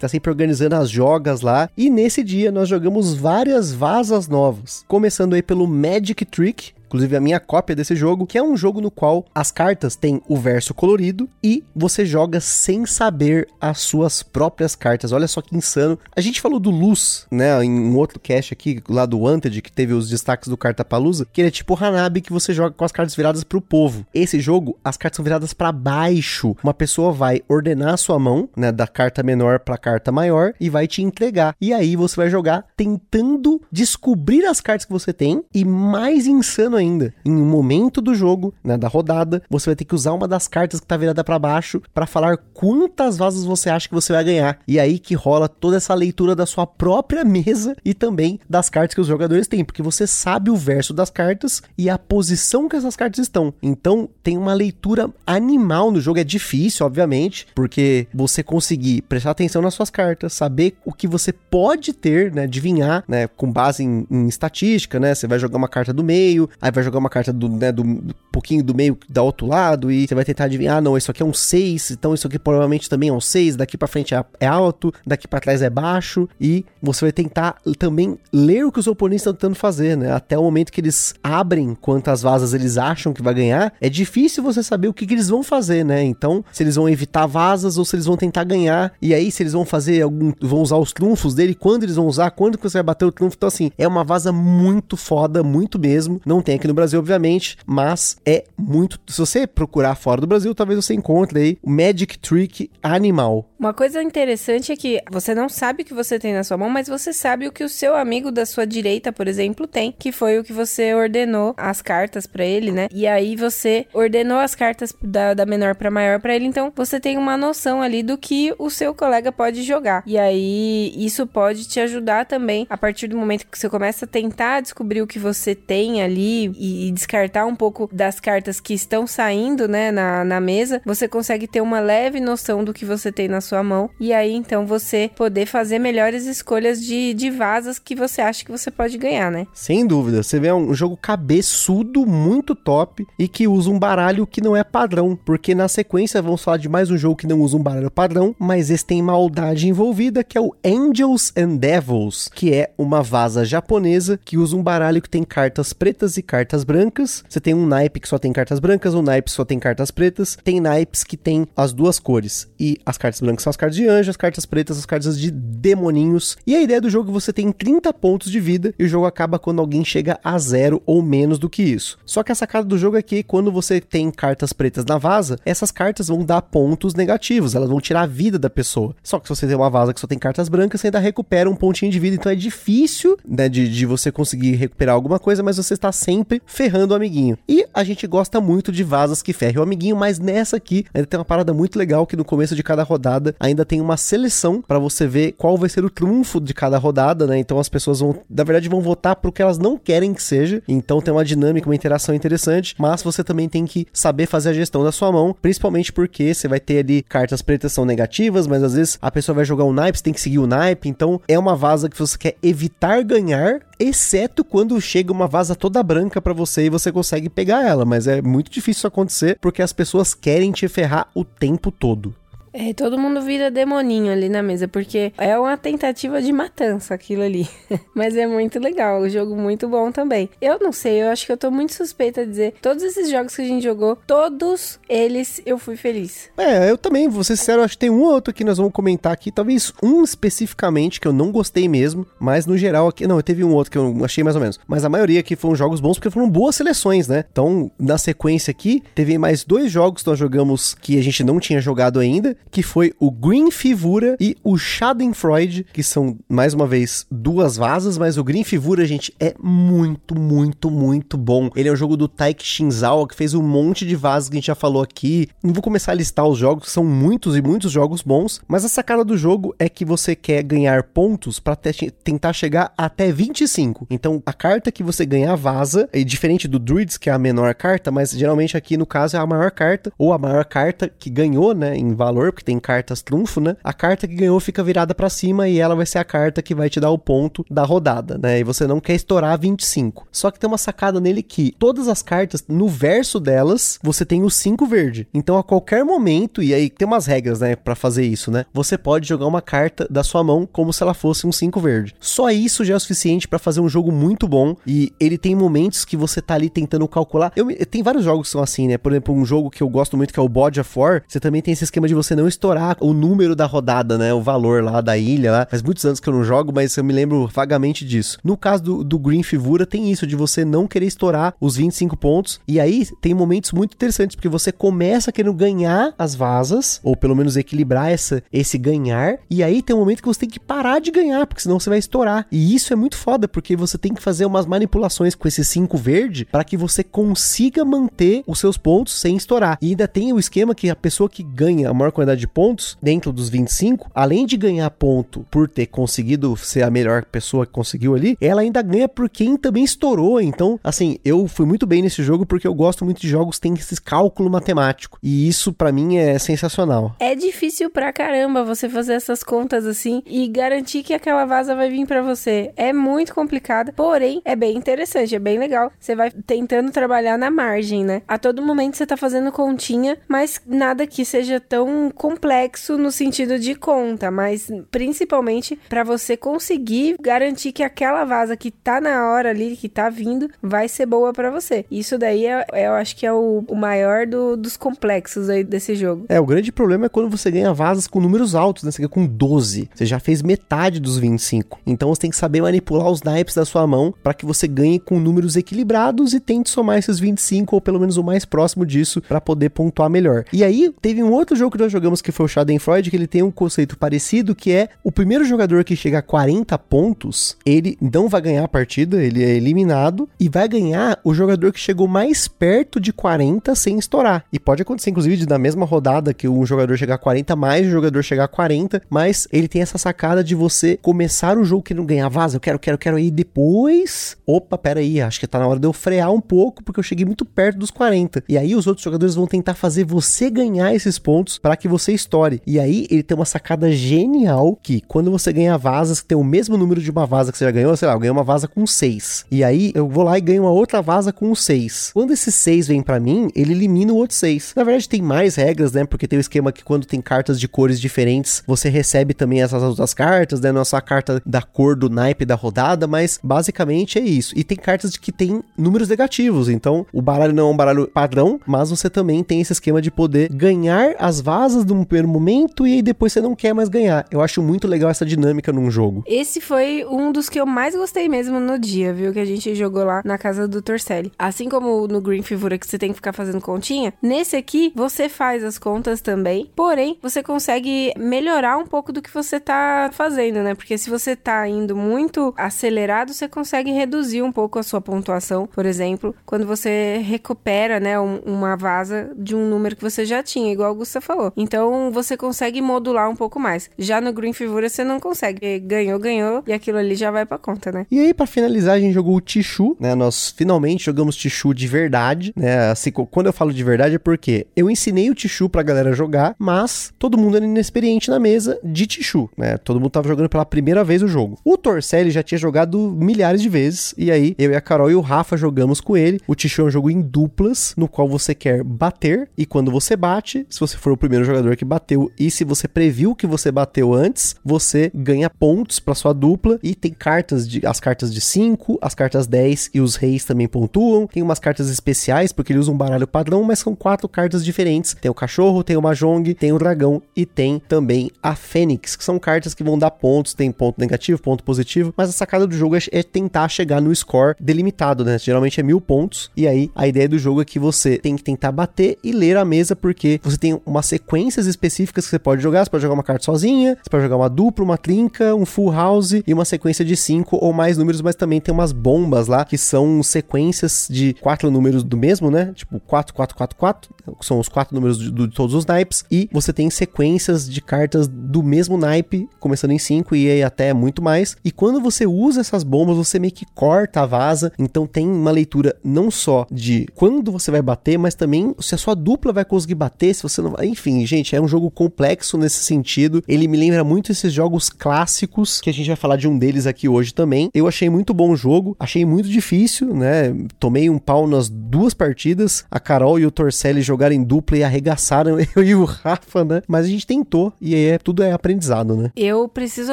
Speaker 1: tá sempre organizando as jogas lá. E nesse dia nós jogamos várias vazas novas. Começando aí pelo Magic Trick, inclusive a minha cópia desse jogo, que é um jogo no qual as cartas têm o verso colorido e você joga sem saber as suas próprias cartas. Olha só que insano. A gente falou do Luz, né, em um outro cast aqui, lá do Wanted, que teve os destaques do Carta Palusa, que ele é tipo Hanabi que você joga com as cartas viradas pro povo. Esse jogo, as cartas são viradas para baixo. Uma pessoa vai ordenar a sua mão, né, da carta menor para carta maior e vai te entregar. E aí você vai jogar tentando descobrir as cartas que você tem e mais insano ainda ainda. Em um momento do jogo, né, da rodada, você vai ter que usar uma das cartas que tá virada para baixo para falar quantas vazas você acha que você vai ganhar. E aí que rola toda essa leitura da sua própria mesa e também das cartas que os jogadores têm, porque você sabe o verso das cartas e a posição que essas cartas estão. Então, tem uma leitura animal no jogo, é difícil, obviamente, porque você conseguir prestar atenção nas suas cartas, saber o que você pode ter, né, adivinhar, né, com base em, em estatística, né? Você vai jogar uma carta do meio, aí vai jogar uma carta do, né, do, do pouquinho do meio da outro lado e você vai tentar adivinhar, ah, não, isso aqui é um 6, então isso aqui provavelmente também é um 6, daqui para frente é, é alto, daqui para trás é baixo e você vai tentar também ler o que os oponentes estão tentando fazer, né? Até o momento que eles abrem quantas vazas eles acham que vai ganhar, é difícil você saber o que, que eles vão fazer, né? Então, se eles vão evitar vazas ou se eles vão tentar ganhar, e aí se eles vão fazer algum, vão usar os trunfos dele, quando eles vão usar, quando que você vai bater o trunfo, então assim, é uma vaza muito foda, muito mesmo, não tem aqui no Brasil, obviamente, mas é muito. Se você procurar fora do Brasil, talvez você encontre aí o Magic Trick Animal.
Speaker 2: Uma coisa interessante é que você não sabe o que você tem na sua mão, mas você sabe o que o seu amigo da sua direita, por exemplo, tem, que foi o que você ordenou as cartas para ele, né? E aí você ordenou as cartas da, da menor para maior para ele, então você tem uma noção ali do que o seu colega pode jogar. E aí isso pode te ajudar também a partir do momento que você começa a tentar descobrir o que você tem ali, e, e, descartar um pouco das cartas que estão saindo, né, na, na mesa, você consegue ter uma leve noção do que você tem na sua mão e aí então você poder fazer melhores escolhas de, de vasas que você acha que você pode ganhar, né?
Speaker 1: Sem dúvida. Você vê um jogo cabeçudo, muito top e que usa um baralho que não é padrão, porque na sequência vamos falar de mais um jogo que não usa um baralho padrão, mas esse tem maldade envolvida, que é o Angels and Devils, que é uma vaza japonesa que usa um baralho que tem cartas pretas e cartas brancas. Você tem um naipe que só tem cartas brancas, um naipe só tem cartas pretas, tem naipes que tem as duas cores. E as cartas brancas são as cartas de anjo, as cartas pretas as cartas de demoninhos. E a ideia do jogo é que você tem 30 pontos de vida e o jogo acaba quando alguém chega a zero ou menos do que isso. Só que a sacada do jogo é que quando você tem cartas pretas na vaza, essas cartas vão dar pontos negativos, elas vão tirar a vida da pessoa. Só que se você tem uma vaza que só tem cartas brancas, você ainda recupera um pontinho de vida, então é difícil, né, de, de você conseguir recuperar alguma coisa, mas você está sempre ferrando o amiguinho. E a gente gosta muito de vazas que ferrem o amiguinho, mas nessa aqui ainda tem uma parada muito legal que no começo de cada rodada ainda tem uma seleção para você ver qual vai ser o trunfo de cada rodada, né? Então as pessoas vão, na verdade, vão votar pro que elas não querem que seja. Então tem uma dinâmica, uma interação interessante, mas você também tem que saber fazer a gestão da sua mão, principalmente porque você vai ter ali cartas pretas são negativas, mas às vezes a pessoa vai jogar um naipe, você tem que seguir o naipe, então é uma vaza que você quer evitar ganhar, exceto quando chega uma vaza toda branca para você e você consegue pegar ela, mas é muito difícil isso acontecer porque as pessoas querem te ferrar o tempo todo.
Speaker 2: É, todo mundo vira demoninho ali na mesa, porque é uma tentativa de matança aquilo ali. Mas é muito legal, o jogo muito bom também. Eu não sei, eu acho que eu tô muito suspeita de dizer, todos esses jogos que a gente jogou, todos eles eu fui feliz.
Speaker 1: É, eu também, vou ser sincero, acho que tem um ou outro que nós vamos comentar aqui, talvez um especificamente que eu não gostei mesmo, mas no geral aqui, não, teve um outro que eu achei mais ou menos. Mas a maioria aqui foram jogos bons porque foram boas seleções, né? Então, na sequência aqui, teve mais dois jogos que nós jogamos que a gente não tinha jogado ainda, que foi o Green Fivura e o Schadenfreude, que são, mais uma vez, duas vasas, mas o Green Fivura, gente, é muito, muito, muito bom. Ele é um jogo do Taiki Shinzawa, que fez um monte de vasas que a gente já falou aqui. Não vou começar a listar os jogos, são muitos e muitos jogos bons, mas a sacada do jogo é que você quer ganhar pontos para tentar chegar até 25. Então, a carta que você ganhar vaza, é diferente do Druids, que é a menor carta, mas geralmente aqui no caso é a maior carta, ou a maior carta que ganhou, né, em valor, porque tem cartas trunfo, né? A carta que ganhou fica virada para cima e ela vai ser a carta que vai te dar o ponto da rodada, né? E você não quer estourar 25. Só que tem uma sacada nele que todas as cartas, no verso delas, você tem o 5 verde. Então a qualquer momento, e aí tem umas regras, né, para fazer isso, né? Você pode jogar uma carta da sua mão como se ela fosse um 5 verde. Só isso já é o suficiente para fazer um jogo muito bom e ele tem momentos que você tá ali tentando calcular. Eu, tem vários jogos que são assim, né? Por exemplo, um jogo que eu gosto muito que é o Body of você também tem esse esquema de você não estourar o número da rodada, né? O valor lá da ilha. Lá. Faz muitos anos que eu não jogo, mas eu me lembro vagamente disso. No caso do, do Green Figura, tem isso de você não querer estourar os 25 pontos. E aí tem momentos muito interessantes, porque você começa querendo ganhar as vasas, ou pelo menos equilibrar essa, esse ganhar. E aí tem um momento que você tem que parar de ganhar, porque senão você vai estourar. E isso é muito foda, porque você tem que fazer umas manipulações com esse 5 verde para que você consiga manter os seus pontos sem estourar. E ainda tem o esquema que a pessoa que ganha a maior quantidade de pontos dentro dos 25, além de ganhar ponto por ter conseguido ser a melhor pessoa que conseguiu ali, ela ainda ganha por quem também estourou. Então, assim, eu fui muito bem nesse jogo porque eu gosto muito de jogos que tem esse cálculo matemático. E isso para mim é sensacional.
Speaker 2: É difícil pra caramba você fazer essas contas assim e garantir que aquela vaza vai vir para você. É muito complicado, porém é bem interessante, é bem legal. Você vai tentando trabalhar na margem, né? A todo momento você tá fazendo continha, mas nada que seja tão complexo no sentido de conta, mas principalmente para você conseguir garantir que aquela vaza que tá na hora ali, que tá vindo, vai ser boa para você. Isso daí é, é, eu acho que é o, o maior do, dos complexos aí desse jogo.
Speaker 1: É, o grande problema é quando você ganha vazas com números altos, né? Você ganha com 12. Você já fez metade dos 25. Então você tem que saber manipular os naipes da sua mão para que você ganhe com números equilibrados e tente somar esses 25 ou pelo menos o mais próximo disso para poder pontuar melhor. E aí teve um outro jogo que jogamos jogamos que foi o Schadenfreude, que ele tem um conceito parecido, que é o primeiro jogador que chega a 40 pontos, ele não vai ganhar a partida, ele é eliminado, e vai ganhar o jogador que chegou mais perto de 40 sem estourar. E pode acontecer, inclusive, de na mesma rodada que um jogador chegar a 40, mais o jogador chegar a 40, mas ele tem essa sacada de você começar o jogo que não ganhar vaza, eu quero, quero, quero aí depois. Opa, pera aí, acho que tá na hora de eu frear um pouco, porque eu cheguei muito perto dos 40. E aí os outros jogadores vão tentar fazer você ganhar esses pontos para que você estoure. E aí ele tem uma sacada genial que quando você ganha vazas que tem o mesmo número de uma vaza que você já ganhou, sei lá, eu ganhei uma vaza com 6. E aí eu vou lá e ganho uma outra vaza com 6. Quando esse 6 vem para mim, ele elimina o outro 6. Na verdade tem mais regras, né? Porque tem o esquema que quando tem cartas de cores diferentes, você recebe também essas outras cartas, né? Não é só a carta da cor do naipe da rodada, mas basicamente é isso. E tem cartas que tem números negativos, então o baralho não é um baralho padrão, mas você também tem esse esquema de poder ganhar as vazas num primeiro momento e aí depois você não quer mais ganhar. Eu acho muito legal essa dinâmica num jogo.
Speaker 2: Esse foi um dos que eu mais gostei mesmo no dia, viu? Que a gente jogou lá na casa do Torcelli. Assim como no Green Figura que você tem que ficar fazendo continha, nesse aqui você faz as contas também, porém você consegue melhorar um pouco do que você tá fazendo, né? Porque se você tá indo muito acelerado, você consegue reduzir um pouco a sua pontuação, por exemplo, quando você recupera, né, um, uma vaza de um número que você já tinha, igual o Gusta falou. Então você consegue modular um pouco mais. Já no Green Figura você não consegue. Ganhou, ganhou e aquilo ali já vai pra conta, né?
Speaker 1: E aí, para finalizar, a gente jogou o Tichu, né? Nós finalmente jogamos Tichu de verdade, né? Assim, quando eu falo de verdade é porque eu ensinei o Tichu pra galera jogar, mas todo mundo era inexperiente na mesa de Tichu, né? Todo mundo tava jogando pela primeira vez o jogo. O Torcelli já tinha jogado milhares de vezes, e aí eu e a Carol e o Rafa jogamos com ele. O Tichu é um jogo em duplas, no qual você quer bater, e quando você bate, se você for o primeiro jogador que bateu, e se você previu que você bateu antes, você ganha pontos para sua dupla, e tem cartas de as cartas de 5, as cartas 10 e os reis também pontuam. Tem umas cartas especiais, porque ele usa um baralho padrão, mas são quatro cartas diferentes. Tem o cachorro, tem o mahjong, tem o dragão e tem também a fênix, que são cartas que vão dar pontos, tem ponto negativo, ponto positivo, mas a sacada do jogo é, é tentar chegar no score delimitado, né? Geralmente é mil pontos, e aí a ideia do jogo é que você tem que tentar bater e ler a mesa, porque você tem umas sequências específicas que você pode jogar. Você pode jogar uma carta sozinha, você pode jogar uma dupla, uma trinca, um full house e uma sequência de cinco ou mais números, mas também tem umas bombas lá que são sequências de quatro números do mesmo, né? Tipo 4, 4, 4, 4, são os quatro números de, de todos os naipes, e você tem sequências de cartas do mesmo naipe, começando em 5 e aí até muito mais. E quando você usa essas bombas, você meio que corta a vaza, então tem uma leitura não só de quando você vai bater, mas também se a sua dupla vai conseguir bater, se você não vai. Enfim, gente, é um jogo complexo nesse sentido. Ele me lembra muito esses jogos clássicos, que a gente vai falar de um deles aqui hoje também. Eu achei muito bom o jogo, achei muito difícil, né? Tomei um pau nas duas partidas. A Carol e o Torcelli jogaram em dupla e arregaçaram eu e o Rafa, né? Mas a gente tentou e aí é, tudo é aprendizado, né?
Speaker 2: Eu preciso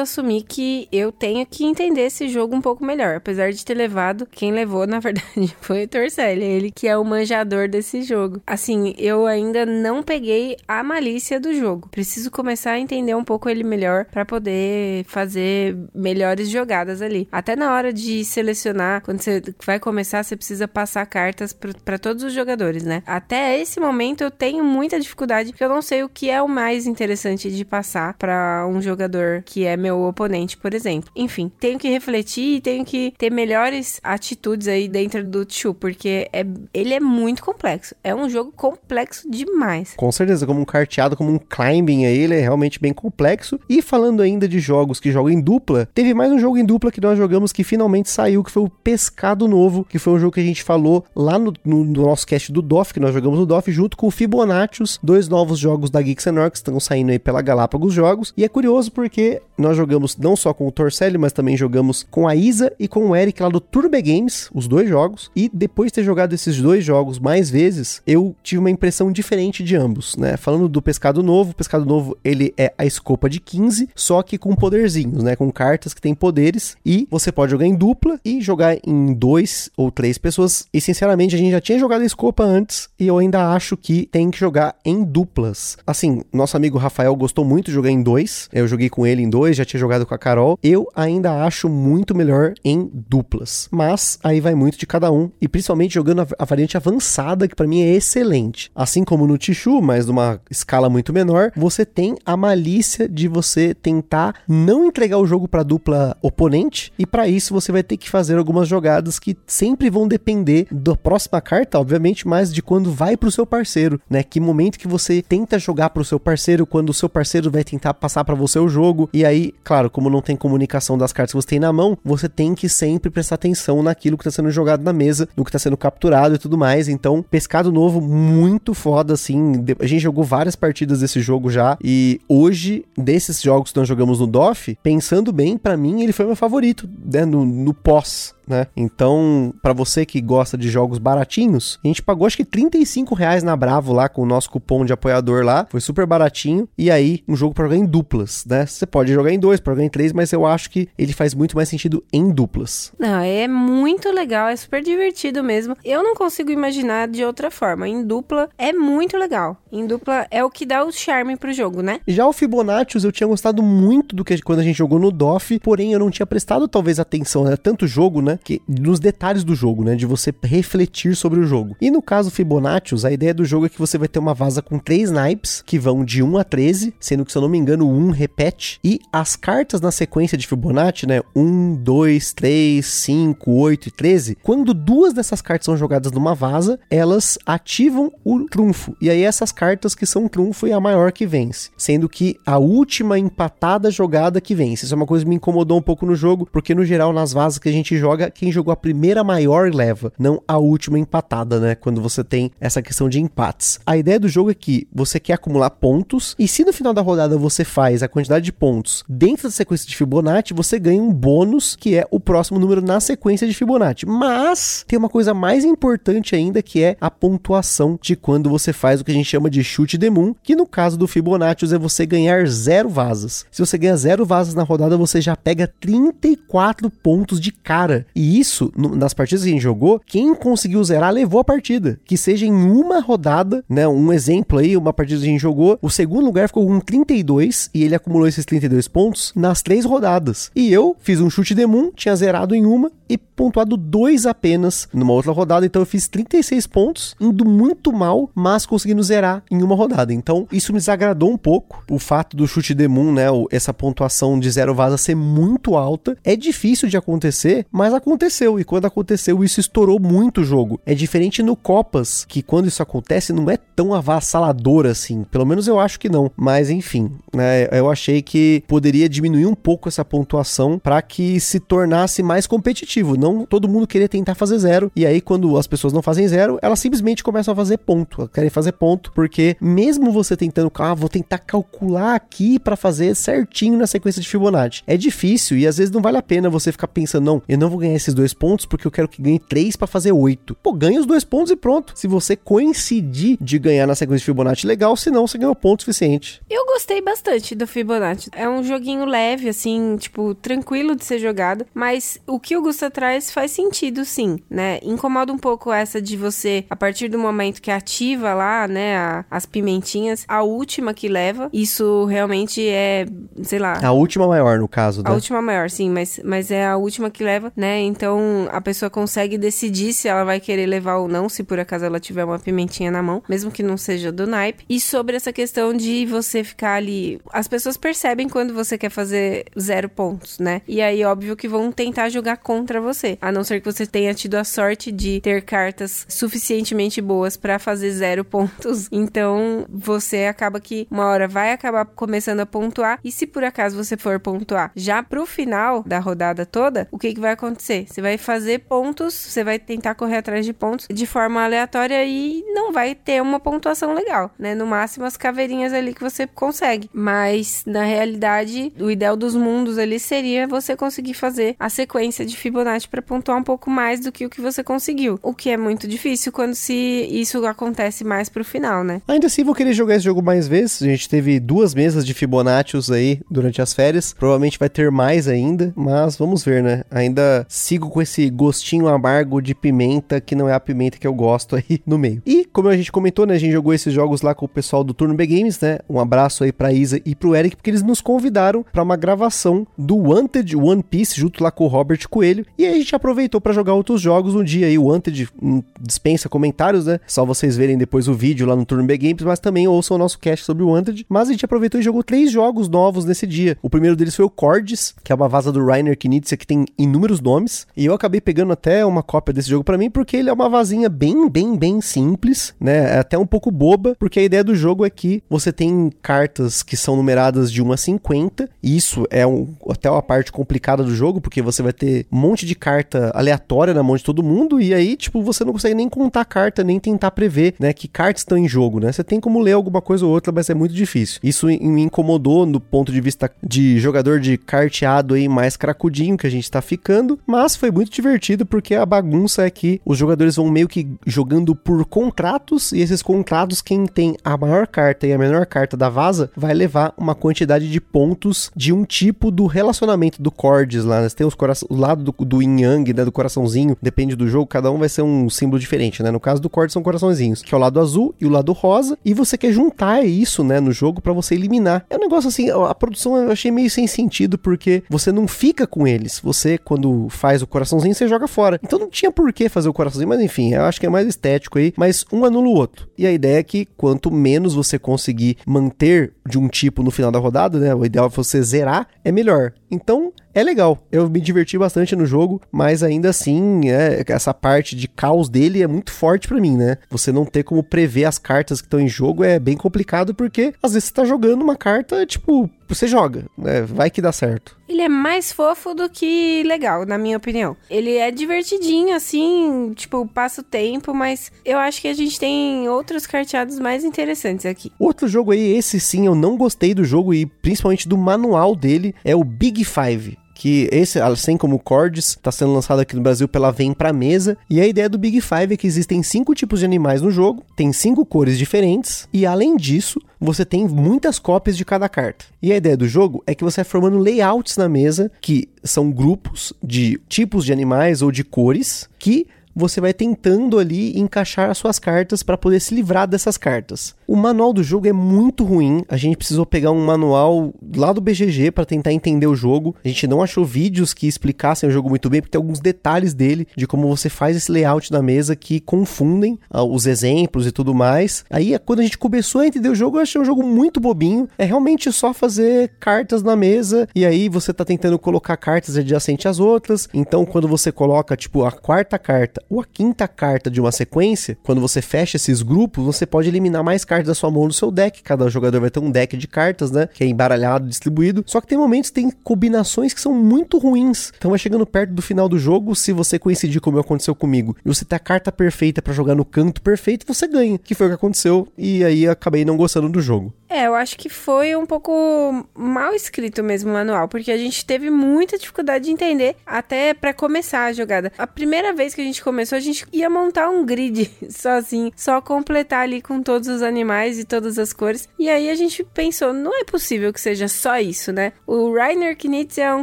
Speaker 2: assumir que eu tenho que entender esse jogo um pouco melhor. Apesar de ter levado, quem levou, na verdade, foi o Torcelli. Ele que é o manjador desse jogo. Assim, eu ainda não peguei a malícia do jogo. Preciso começar a entender um pouco ele melhor para poder fazer melhores jogadas ali. Até na hora de selecionar, quando você vai começar, você precisa passar cartas para todos os jogadores, né? Até esse momento eu tenho muita dificuldade porque eu não sei o que é o mais interessante de passar para um jogador que é meu oponente, por exemplo. Enfim, tenho que refletir e tenho que ter melhores atitudes aí dentro do Chu, porque é, ele é muito complexo. É um jogo complexo demais.
Speaker 1: Com certeza, como um carteado, como um climbing aí, ele é realmente bem complexo. E falando ainda de jogos que jogam em dupla, teve mais um jogo em dupla que nós jogamos que finalmente saiu, que foi o Pescado Novo, que foi um jogo que a gente falou lá no, no, no nosso cast do DOF, que nós jogamos no DOF, junto com o Fibonaccios, dois novos jogos da Geeks and Orcs, estão saindo aí pela Galápagos Jogos. E é curioso porque nós jogamos não só com o Torcelli, mas também jogamos com a Isa e com o Eric lá do Turbe Games, os dois jogos. E depois de ter jogado esses dois jogos mais vezes, eu tive uma impressão diferente de ambos, né? Falando do Pescado Novo, o Pescado Novo ele é a escopa de 15, só que com poderzinhos, né? Com cartas que têm poderes e você pode jogar em dupla e jogar em dois ou três pessoas. E sinceramente, a gente já tinha jogado a escopa antes e eu ainda acho que tem que jogar em duplas. Assim, nosso amigo Rafael gostou muito de jogar em dois. Eu joguei com ele em dois, já tinha jogado com a Carol. Eu ainda acho muito melhor em duplas. Mas aí vai muito de cada um. E principalmente jogando a, a variante avançada, que para mim é excelente. Assim como no Tichu, mas numa escala escala muito menor, você tem a malícia de você tentar não entregar o jogo para dupla oponente e para isso você vai ter que fazer algumas jogadas que sempre vão depender da próxima carta, obviamente, mas de quando vai pro seu parceiro, né? Que momento que você tenta jogar pro seu parceiro, quando o seu parceiro vai tentar passar para você o jogo. E aí, claro, como não tem comunicação das cartas que você tem na mão, você tem que sempre prestar atenção naquilo que tá sendo jogado na mesa, no que tá sendo capturado e tudo mais. Então, pescado novo muito foda assim. A gente jogou várias partidas desse jogo já. E hoje desses jogos que nós jogamos no DOF, pensando bem, para mim ele foi meu favorito, né, no, no pós né? Então, para você que gosta de jogos baratinhos, a gente pagou acho que 35 reais na Bravo lá com o nosso cupom de apoiador lá, foi super baratinho. E aí, um jogo para jogar em duplas, né? Você pode jogar em dois, pode jogar em três, mas eu acho que ele faz muito mais sentido em duplas.
Speaker 2: Não, é muito legal, é super divertido mesmo. Eu não consigo imaginar de outra forma. Em dupla é muito legal. Em dupla é o que dá o charme pro jogo, né?
Speaker 1: Já o Fibonacci eu tinha gostado muito do que quando a gente jogou no DOF, porém eu não tinha prestado talvez atenção, né? Tanto jogo, né? Que nos detalhes do jogo, né? De você refletir sobre o jogo. E no caso Fibonacci, a ideia do jogo é que você vai ter uma vaza com três naipes que vão de 1 a 13, sendo que se eu não me engano, o 1 repete. E as cartas na sequência de Fibonacci, né? 1, 2, 3, 5, 8 e 13. Quando duas dessas cartas são jogadas numa vaza, elas ativam o trunfo. E aí essas cartas que são trunfo é a maior que vence. Sendo que a última empatada jogada que vence. Isso é uma coisa que me incomodou um pouco no jogo, porque no geral nas vazas que a gente joga, quem jogou a primeira maior leva, não a última empatada, né? Quando você tem essa questão de empates. A ideia do jogo é que você quer acumular pontos e se no final da rodada você faz a quantidade de pontos dentro da sequência de Fibonacci, você ganha um bônus que é o próximo número na sequência de Fibonacci. Mas tem uma coisa mais importante ainda que é a pontuação de quando você faz o que a gente chama de chute de moon, que no caso do Fibonacci é você ganhar zero vasas. Se você ganha zero vasas na rodada, você já pega 34 pontos de cara. E isso, nas partidas que a gente jogou, quem conseguiu zerar levou a partida. Que seja em uma rodada, né? Um exemplo aí, uma partida que a gente jogou, o segundo lugar ficou com 32 e ele acumulou esses 32 pontos nas três rodadas. E eu fiz um chute de moon, tinha zerado em uma e pontuado dois apenas numa outra rodada, então eu fiz 36 pontos, indo muito mal, mas conseguindo zerar em uma rodada. Então, isso me desagradou um pouco, o fato do chute de moon, né, essa pontuação de zero vaza ser muito alta. É difícil de acontecer, mas aconteceu, e quando aconteceu, isso estourou muito o jogo. É diferente no Copas, que quando isso acontece, não é tão avassalador assim, pelo menos eu acho que não, mas enfim, né, eu achei que poderia diminuir um pouco essa pontuação para que se tornasse mais competitivo, não todo mundo querer tentar fazer zero, e aí quando as pessoas não fazem zero, elas simplesmente começam a fazer ponto, querem fazer ponto, porque mesmo você tentando, ah, vou tentar calcular aqui para fazer certinho na sequência de Fibonacci, é difícil e às vezes não vale a pena você ficar pensando, não, eu não vou ganhar esses dois pontos porque eu quero que ganhe três para fazer oito. Pô, ganha os dois pontos e pronto. Se você coincidir de ganhar na sequência de Fibonacci, legal, se não, você ganhou ponto suficiente.
Speaker 2: Eu gostei bastante do Fibonacci. É um joguinho leve, assim, tipo, tranquilo de ser jogado, mas o que o Gusta traz faz sentido, sim, né? Incomoda um pouco essa de você, a partir do momento que ativa lá, né, a, as pimentinhas, a última que leva, isso realmente é, sei lá.
Speaker 1: A última maior, no caso,
Speaker 2: né? A última maior, sim, mas, mas é a última que leva, né? Então a pessoa consegue decidir se ela vai querer levar ou não, se por acaso ela tiver uma pimentinha na mão, mesmo que não seja do naipe. E sobre essa questão de você ficar ali. As pessoas percebem quando você quer fazer zero pontos, né? E aí, óbvio que vão tentar jogar contra você. A não ser que você tenha tido a sorte de ter cartas suficientemente boas para fazer zero pontos. Então, você acaba que uma hora vai acabar começando a pontuar. E se por acaso você for pontuar já pro final da rodada toda, o que, que vai acontecer? Você vai fazer pontos, você vai tentar correr atrás de pontos de forma aleatória e não vai ter uma pontuação legal, né? No máximo as caveirinhas ali que você consegue. Mas na realidade, o ideal dos mundos ali seria você conseguir fazer a sequência de Fibonacci para pontuar um pouco mais do que o que você conseguiu. O que é muito difícil quando se isso acontece mais pro final, né?
Speaker 1: Ainda assim, vou querer jogar esse jogo mais vezes. A gente teve duas mesas de Fibonacci aí durante as férias. Provavelmente vai ter mais ainda, mas vamos ver, né? Ainda sigo com esse gostinho amargo de pimenta, que não é a pimenta que eu gosto aí no meio. E, como a gente comentou, né, a gente jogou esses jogos lá com o pessoal do Turno B Games, né? Um abraço aí pra Isa e pro Eric, porque eles nos convidaram para uma gravação do Wanted One Piece, junto lá com o Robert Coelho. E a gente aproveitou para jogar outros jogos um dia aí. O Wanted hum, dispensa comentários, né? Só vocês verem depois o vídeo lá no Turno B Games, mas também ouçam o nosso cast sobre o Wanted. Mas a gente aproveitou e jogou três jogos novos nesse dia. O primeiro deles foi o Cordes, que é uma vaza do Rainer Knizia que tem inúmeros nomes. E eu acabei pegando até uma cópia desse jogo para mim, porque ele é uma vazinha bem, bem, bem simples, né? É até um pouco boba, porque a ideia do jogo é que você tem cartas que são numeradas de 1 a 50. E isso é um, até uma parte complicada do jogo, porque você vai ter um monte de carta aleatória na mão de todo mundo. E aí, tipo, você não consegue nem contar carta, nem tentar prever, né? Que cartas estão em jogo, né? Você tem como ler alguma coisa ou outra, mas é muito difícil. Isso me incomodou no ponto de vista de jogador de carteado aí mais cracudinho que a gente tá ficando, mas foi muito divertido porque a bagunça é que os jogadores vão meio que jogando por contratos e esses contratos quem tem a maior carta e a menor carta da vaza vai levar uma quantidade de pontos de um tipo do relacionamento do Cordes lá. Né? Tem os o lado do, do yin yang, né, do coraçãozinho, depende do jogo, cada um vai ser um símbolo diferente, né? No caso do Cordes são coraçõezinhos, que é o lado azul e o lado rosa, e você quer juntar isso, né, no jogo para você eliminar. É um negócio assim, a produção eu achei meio sem sentido porque você não fica com eles. Você quando faz o coraçãozinho, você joga fora. Então não tinha por que fazer o coraçãozinho, mas enfim, eu acho que é mais estético aí, mas um anula o outro. E a ideia é que quanto menos você conseguir manter de um tipo no final da rodada, né? O ideal é você zerar, é melhor. Então, é legal. Eu me diverti bastante no jogo, mas ainda assim, é, essa parte de caos dele é muito forte para mim, né? Você não ter como prever as cartas que estão em jogo é bem complicado porque às vezes você tá jogando uma carta, tipo, você joga, né? Vai que dá certo.
Speaker 2: Ele é mais fofo do que legal, na minha opinião. Ele é divertidinho, assim, tipo, passa o tempo, mas eu acho que a gente tem outros carteados mais interessantes aqui.
Speaker 1: Outro jogo aí, esse sim, eu não gostei do jogo e principalmente do manual dele, é o Big Five que esse, assim como o Cords, está sendo lançado aqui no Brasil pela Vem Pra Mesa. E a ideia do Big Five é que existem cinco tipos de animais no jogo, tem cinco cores diferentes, e além disso, você tem muitas cópias de cada carta. E a ideia do jogo é que você vai formando layouts na mesa, que são grupos de tipos de animais ou de cores, que você vai tentando ali encaixar as suas cartas para poder se livrar dessas cartas. O manual do jogo é muito ruim. A gente precisou pegar um manual lá do BGG para tentar entender o jogo. A gente não achou vídeos que explicassem o jogo muito bem, porque tem alguns detalhes dele de como você faz esse layout da mesa que confundem uh, os exemplos e tudo mais. Aí quando a gente começou a entender o jogo, eu achei um jogo muito bobinho. É realmente só fazer cartas na mesa e aí você tá tentando colocar cartas adjacentes às outras. Então quando você coloca tipo a quarta carta ou a quinta carta de uma sequência, quando você fecha esses grupos, você pode eliminar mais cartas da sua mão no seu deck. Cada jogador vai ter um deck de cartas, né? Que é embaralhado, distribuído. Só que tem momentos tem combinações que são muito ruins. Então vai chegando perto do final do jogo, se você coincidir como aconteceu comigo, e você ter a carta perfeita para jogar no canto perfeito, você ganha. Que foi o que aconteceu. E aí acabei não gostando do jogo.
Speaker 2: É, eu acho que foi um pouco mal escrito mesmo o manual, porque a gente teve muita dificuldade de entender até para começar a jogada. A primeira vez que a gente começou, a gente ia montar um grid sozinho, só completar ali com todos os animais e todas as cores. E aí a gente pensou, não é possível que seja só isso, né? O Rainer Knizia é um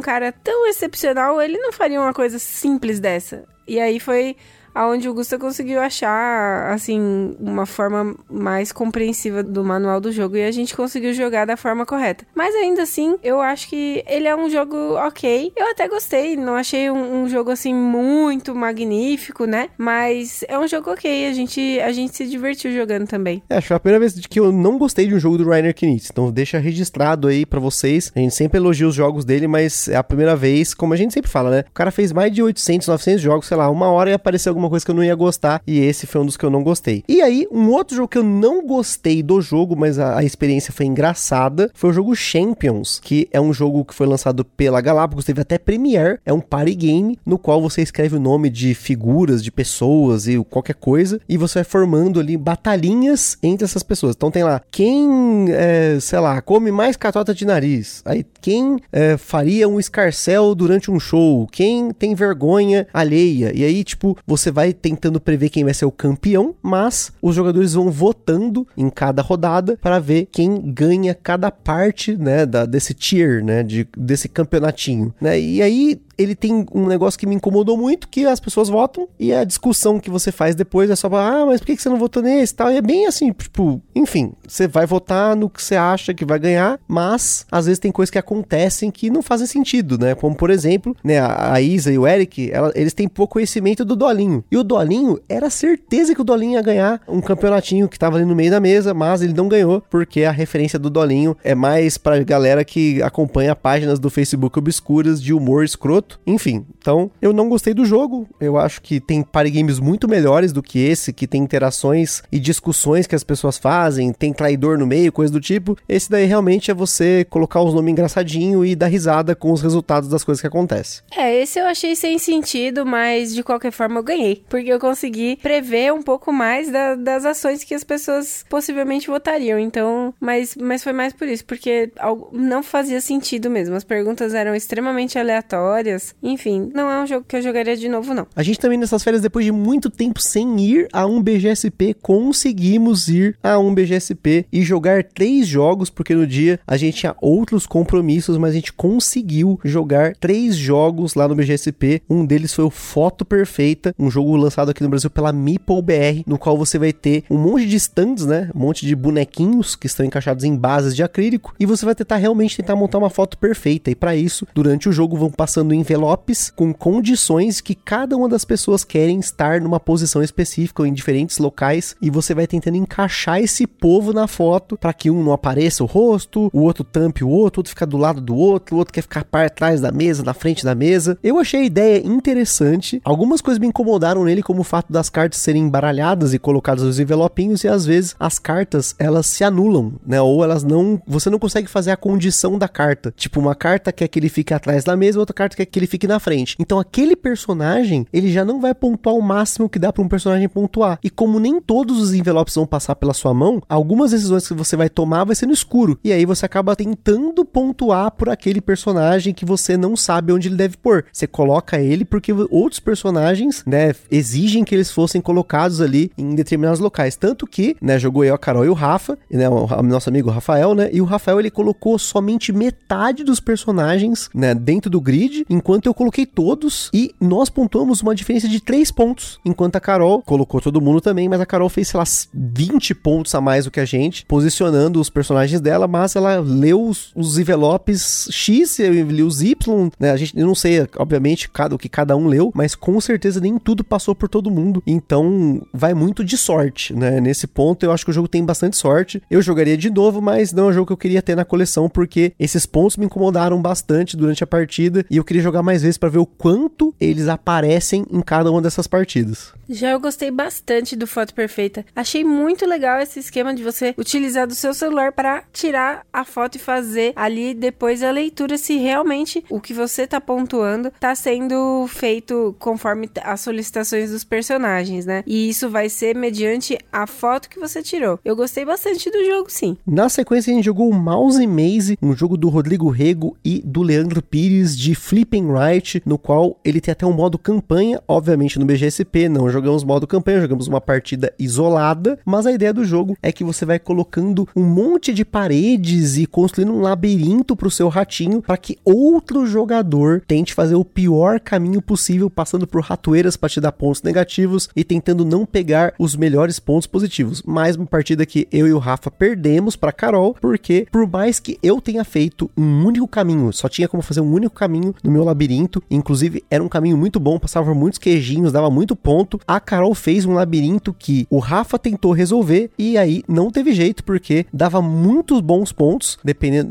Speaker 2: cara tão excepcional, ele não faria uma coisa simples dessa. E aí foi aonde o Gusta conseguiu achar, assim, uma forma mais compreensiva do manual do jogo e a gente conseguiu jogar da forma correta. Mas ainda assim, eu acho que ele é um jogo ok. Eu até gostei, não achei um, um jogo, assim, muito magnífico, né? Mas é um jogo ok, a gente, a gente se divertiu jogando também.
Speaker 1: É, acho que a primeira vez que eu não gostei de um jogo do Rainer Knizia, então deixa registrado aí para vocês. A gente sempre elogia os jogos dele, mas é a primeira vez, como a gente sempre fala, né? O cara fez mais de 800, 900 jogos, sei lá, uma hora e apareceu alguma coisa que eu não ia gostar, e esse foi um dos que eu não gostei. E aí, um outro jogo que eu não gostei do jogo, mas a, a experiência foi engraçada, foi o jogo Champions, que é um jogo que foi lançado pela Galápagos, teve até Premiere, é um party game no qual você escreve o nome de figuras, de pessoas e qualquer coisa, e você vai formando ali batalhinhas entre essas pessoas. Então tem lá, quem, é, sei lá, come mais catota de nariz, aí quem é, faria um escarcel durante um show, quem tem vergonha alheia, e aí, tipo, você vai tentando prever quem vai ser o campeão, mas os jogadores vão votando em cada rodada para ver quem ganha cada parte, né, da, desse tier, né, de, desse campeonatinho, né? E aí ele tem um negócio que me incomodou muito, que as pessoas votam e a discussão que você faz depois é só ah, mas por que você não votou nesse e tal? E é bem assim, tipo, enfim, você vai votar no que você acha que vai ganhar, mas às vezes tem coisas que acontecem que não fazem sentido, né? Como, por exemplo, né, a Isa e o Eric, ela, eles têm pouco conhecimento do Dolinho. E o Dolinho, era certeza que o Dolinho ia ganhar um campeonatinho que tava ali no meio da mesa, mas ele não ganhou, porque a referência do Dolinho é mais pra galera que acompanha páginas do Facebook obscuras de humor escroto. Enfim, então eu não gostei do jogo. Eu acho que tem party games muito melhores do que esse, que tem interações e discussões que as pessoas fazem, tem traidor no meio, coisa do tipo. Esse daí realmente é você colocar os nomes engraçadinho e dar risada com os resultados das coisas que acontecem.
Speaker 2: É, esse eu achei sem sentido, mas de qualquer forma eu ganhei. Porque eu consegui prever um pouco mais da, das ações que as pessoas possivelmente votariam. Então, mas, mas foi mais por isso, porque não fazia sentido mesmo. As perguntas eram extremamente aleatórias. Enfim, não é um jogo que eu jogaria de novo, não.
Speaker 1: A gente também nessas férias, depois de muito tempo sem ir a um BGSP, conseguimos ir a um BGSP e jogar três jogos, porque no dia a gente tinha outros compromissos, mas a gente conseguiu jogar três jogos lá no BGSP. Um deles foi o Foto Perfeita, um jogo lançado aqui no Brasil pela Meeple BR, no qual você vai ter um monte de stands, né? Um monte de bonequinhos que estão encaixados em bases de acrílico e você vai tentar realmente tentar montar uma foto perfeita. E para isso, durante o jogo vão passando envelopes com condições que cada uma das pessoas querem estar numa posição específica ou em diferentes locais e você vai tentando encaixar esse povo na foto para que um não apareça o rosto, o outro tampe o outro, o outro fica do lado do outro, o outro quer ficar para trás da mesa, na frente da mesa. Eu achei a ideia interessante. Algumas coisas me incomodaram nele, como o fato das cartas serem embaralhadas e colocadas nos envelopinhos e às vezes as cartas elas se anulam, né? Ou elas não, você não consegue fazer a condição da carta. Tipo, uma carta quer que ele fique atrás da mesa, outra carta quer que ele fique na frente. Então aquele personagem, ele já não vai pontuar o máximo que dá para um personagem pontuar. E como nem todos os envelopes vão passar pela sua mão, algumas decisões que você vai tomar vai ser no escuro. E aí você acaba tentando pontuar por aquele personagem que você não sabe onde ele deve pôr. Você coloca ele porque outros personagens, né, exigem que eles fossem colocados ali em determinados locais. Tanto que, né, jogou eu, a Carol e o Rafa, né, o nosso amigo Rafael, né, e o Rafael ele colocou somente metade dos personagens, né, dentro do grid, enquanto eu coloquei todos e nós pontuamos uma diferença de 3 pontos, enquanto a Carol colocou todo mundo também, mas a Carol fez, sei lá, 20 pontos a mais do que a gente, posicionando os personagens dela, mas ela leu os, os envelopes X, eu li os Y, né, a gente, eu não sei, obviamente, cada, o que cada um leu, mas com certeza nem tudo passou por todo mundo, então vai muito de sorte, né, nesse ponto eu acho que o jogo tem bastante sorte, eu jogaria de novo, mas não é um jogo que eu queria ter na coleção, porque esses pontos me incomodaram bastante durante a partida, e eu queria jogar mais vezes para ver o quanto eles aparecem em cada uma dessas partidas.
Speaker 2: Já eu gostei bastante do Foto Perfeita. Achei muito legal esse esquema de você utilizar do seu celular para tirar a foto e fazer ali depois a leitura se realmente o que você tá pontuando tá sendo feito conforme as solicitações dos personagens, né? E isso vai ser mediante a foto que você tirou. Eu gostei bastante do jogo, sim.
Speaker 1: Na sequência a gente jogou o Mouse Maze, um jogo do Rodrigo Rego e do Leandro Pires de Flipping Right, no qual ele tem até um modo campanha, obviamente no BGSP, não jogamos modo campanha, jogamos uma partida isolada, mas a ideia do jogo é que você vai colocando um monte de paredes e construindo um labirinto para o seu ratinho para que outro jogador tente fazer o pior caminho possível, passando por ratoeiras para te dar pontos negativos e tentando não pegar os melhores pontos positivos. Mais uma partida que eu e o Rafa perdemos para Carol, porque por mais que eu tenha feito um único caminho, só tinha como fazer um único caminho no meu labirinto, inclusive era um caminho muito bom, passava muitos queijinhos, dava muito ponto. A Carol fez um labirinto que o Rafa tentou resolver e aí não teve jeito porque dava muitos bons pontos,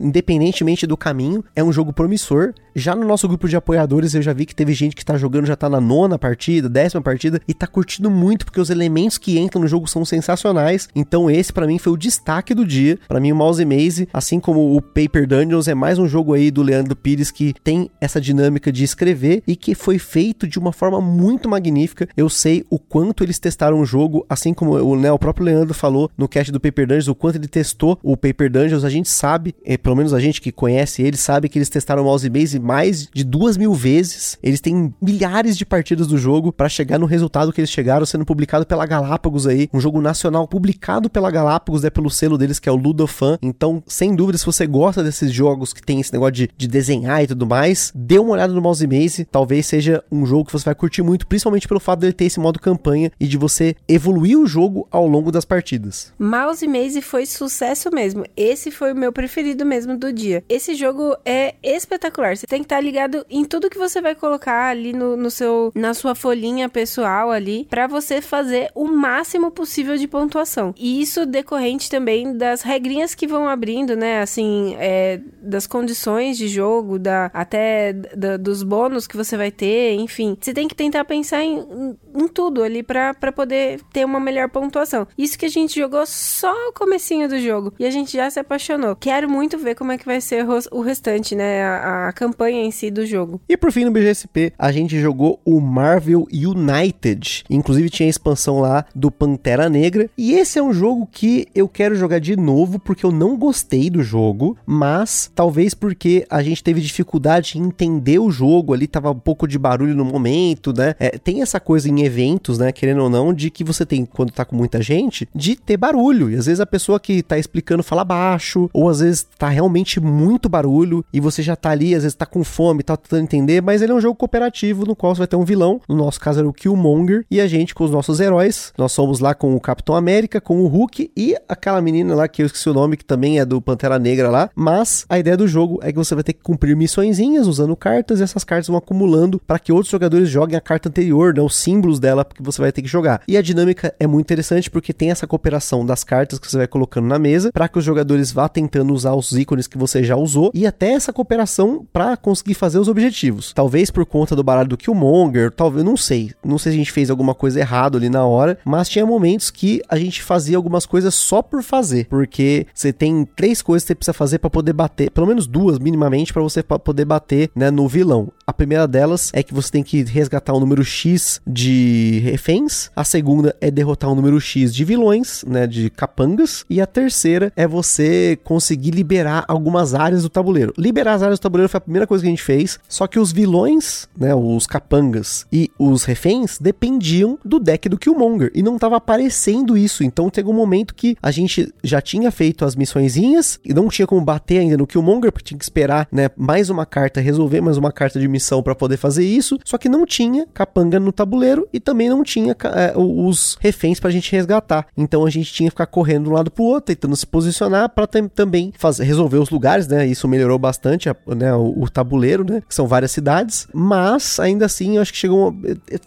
Speaker 1: independentemente do caminho. É um jogo promissor. Já no nosso grupo de apoiadores eu já vi que teve gente que tá jogando, já tá na nona partida, décima partida e tá curtindo muito porque os elementos que entram no jogo são sensacionais. Então esse para mim foi o destaque do dia. Para mim o Mouse Maze, assim como o Paper Dungeons, é mais um jogo aí do Leandro Pires que tem essa dinâmica de escrever e que foi feito de uma forma muito magnífica. Eu sei o quanto eles testaram o jogo, assim como o, né, o próprio Leandro falou no cast do Paper Dungeons, o quanto ele testou o Paper Dungeons. A gente sabe, é, pelo menos a gente que conhece ele, sabe que eles testaram o Mouse Maze mais de duas mil vezes. Eles têm milhares de partidas do jogo para chegar no resultado que eles chegaram, sendo publicado pela Galápagos aí, um jogo nacional publicado pela Galápagos, é pelo selo deles que é o Ludofan. Então, sem dúvida, se você gosta desses jogos que tem esse negócio de, de desenhar e tudo mais, dê uma olhada no Mouse Maze. Talvez seja um jogo que você vai curtir muito, principalmente pelo fato dele ter esse modo campanha e de você evoluir o jogo ao longo das partidas.
Speaker 2: Mouse Maze foi sucesso mesmo. Esse foi o meu preferido mesmo do dia. Esse jogo é espetacular. Tem que estar ligado em tudo que você vai colocar ali no, no seu na sua folhinha pessoal ali para você fazer o máximo possível de pontuação. E isso decorrente também das regrinhas que vão abrindo, né? Assim, é, das condições de jogo, da até da, dos bônus que você vai ter, enfim. Você tem que tentar pensar em, em, em tudo ali para poder ter uma melhor pontuação. Isso que a gente jogou só o comecinho do jogo e a gente já se apaixonou. Quero muito ver como é que vai ser o restante, né? A, a campanha em si do jogo.
Speaker 1: E por fim, no BGSP, a gente jogou o Marvel United. Inclusive tinha a expansão lá do Pantera Negra. E esse é um jogo que eu quero jogar de novo porque eu não gostei do jogo, mas talvez porque a gente teve dificuldade em entender o jogo ali, tava um pouco de barulho no momento, né? É, tem essa coisa em eventos, né? Querendo ou não, de que você tem, quando tá com muita gente, de ter barulho. E às vezes a pessoa que tá explicando fala baixo, ou às vezes tá realmente muito barulho e você já tá ali, às vezes tá com fome, tá tentando entender, mas ele é um jogo cooperativo no qual você vai ter um vilão. No nosso caso era o Killmonger e a gente com os nossos heróis. Nós somos lá com o Capitão América, com o Hulk e aquela menina lá que eu esqueci o nome, que também é do Pantera Negra lá. Mas a ideia do jogo é que você vai ter que cumprir missõezinhas usando cartas e essas cartas vão acumulando para que outros jogadores joguem a carta anterior, né, os símbolos dela que você vai ter que jogar. E a dinâmica é muito interessante porque tem essa cooperação das cartas que você vai colocando na mesa para que os jogadores vá tentando usar os ícones que você já usou e até essa cooperação para conseguir fazer os objetivos. Talvez por conta do baralho do Killmonger, talvez, não sei. Não sei se a gente fez alguma coisa errada ali na hora, mas tinha momentos que a gente fazia algumas coisas só por fazer, porque você tem três coisas que você precisa fazer para poder bater, pelo menos duas minimamente para você poder bater, né, no vilão. A primeira delas é que você tem que resgatar um número X de reféns, a segunda é derrotar um número X de vilões, né, de capangas, e a terceira é você conseguir liberar algumas áreas do tabuleiro. Liberar as áreas do tabuleiro foi a primeira coisa que a gente fez, só que os vilões, né, os capangas e os reféns dependiam do deck do Killmonger e não estava aparecendo isso. Então teve um momento que a gente já tinha feito as missõezinhas e não tinha como bater ainda no Killmonger, porque tinha que esperar, né, mais uma carta, resolver mais uma carta de missão para poder fazer isso. Só que não tinha capanga no tabuleiro e também não tinha é, os reféns pra gente resgatar. Então a gente tinha que ficar correndo de um lado pro outro, tentando se posicionar para também fazer, resolver os lugares, né? Isso melhorou bastante a, né, o, o, tabuleiro, né? Que são várias cidades. Mas ainda assim, eu acho que chegou.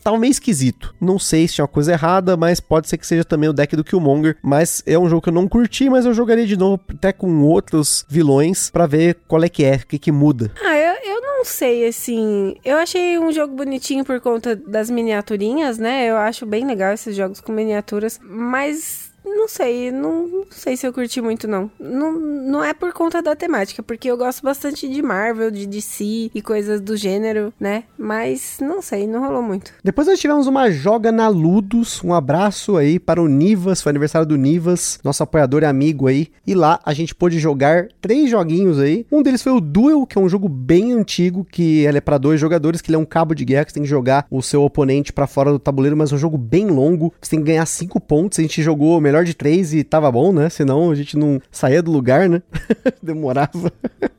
Speaker 1: Tava meio esquisito. Não sei se tinha uma coisa errada, mas pode ser que seja também o deck do Killmonger. Mas é um jogo que eu não curti, mas eu jogaria de novo até com outros vilões para ver qual é que é, o que, que muda.
Speaker 2: Ah, não sei, assim. Eu achei um jogo bonitinho por conta das miniaturinhas, né? Eu acho bem legal esses jogos com miniaturas, mas não sei, não, não, sei se eu curti muito, não. não. Não é por conta da temática, porque eu gosto bastante de Marvel, de DC e coisas do gênero, né? Mas não sei, não rolou muito.
Speaker 1: Depois nós tivemos uma joga na Ludus, um abraço aí para o Nivas, foi aniversário do Nivas, nosso apoiador e amigo aí. E lá a gente pôde jogar três joguinhos aí. Um deles foi o Duel, que é um jogo bem antigo, que ele é para dois jogadores, que ele é um cabo de guerra, que você tem que jogar o seu oponente para fora do tabuleiro, mas é um jogo bem longo, você tem que ganhar cinco pontos. A gente jogou melhor de três e tava bom, né? Senão a gente não saía do lugar, né? Demorava.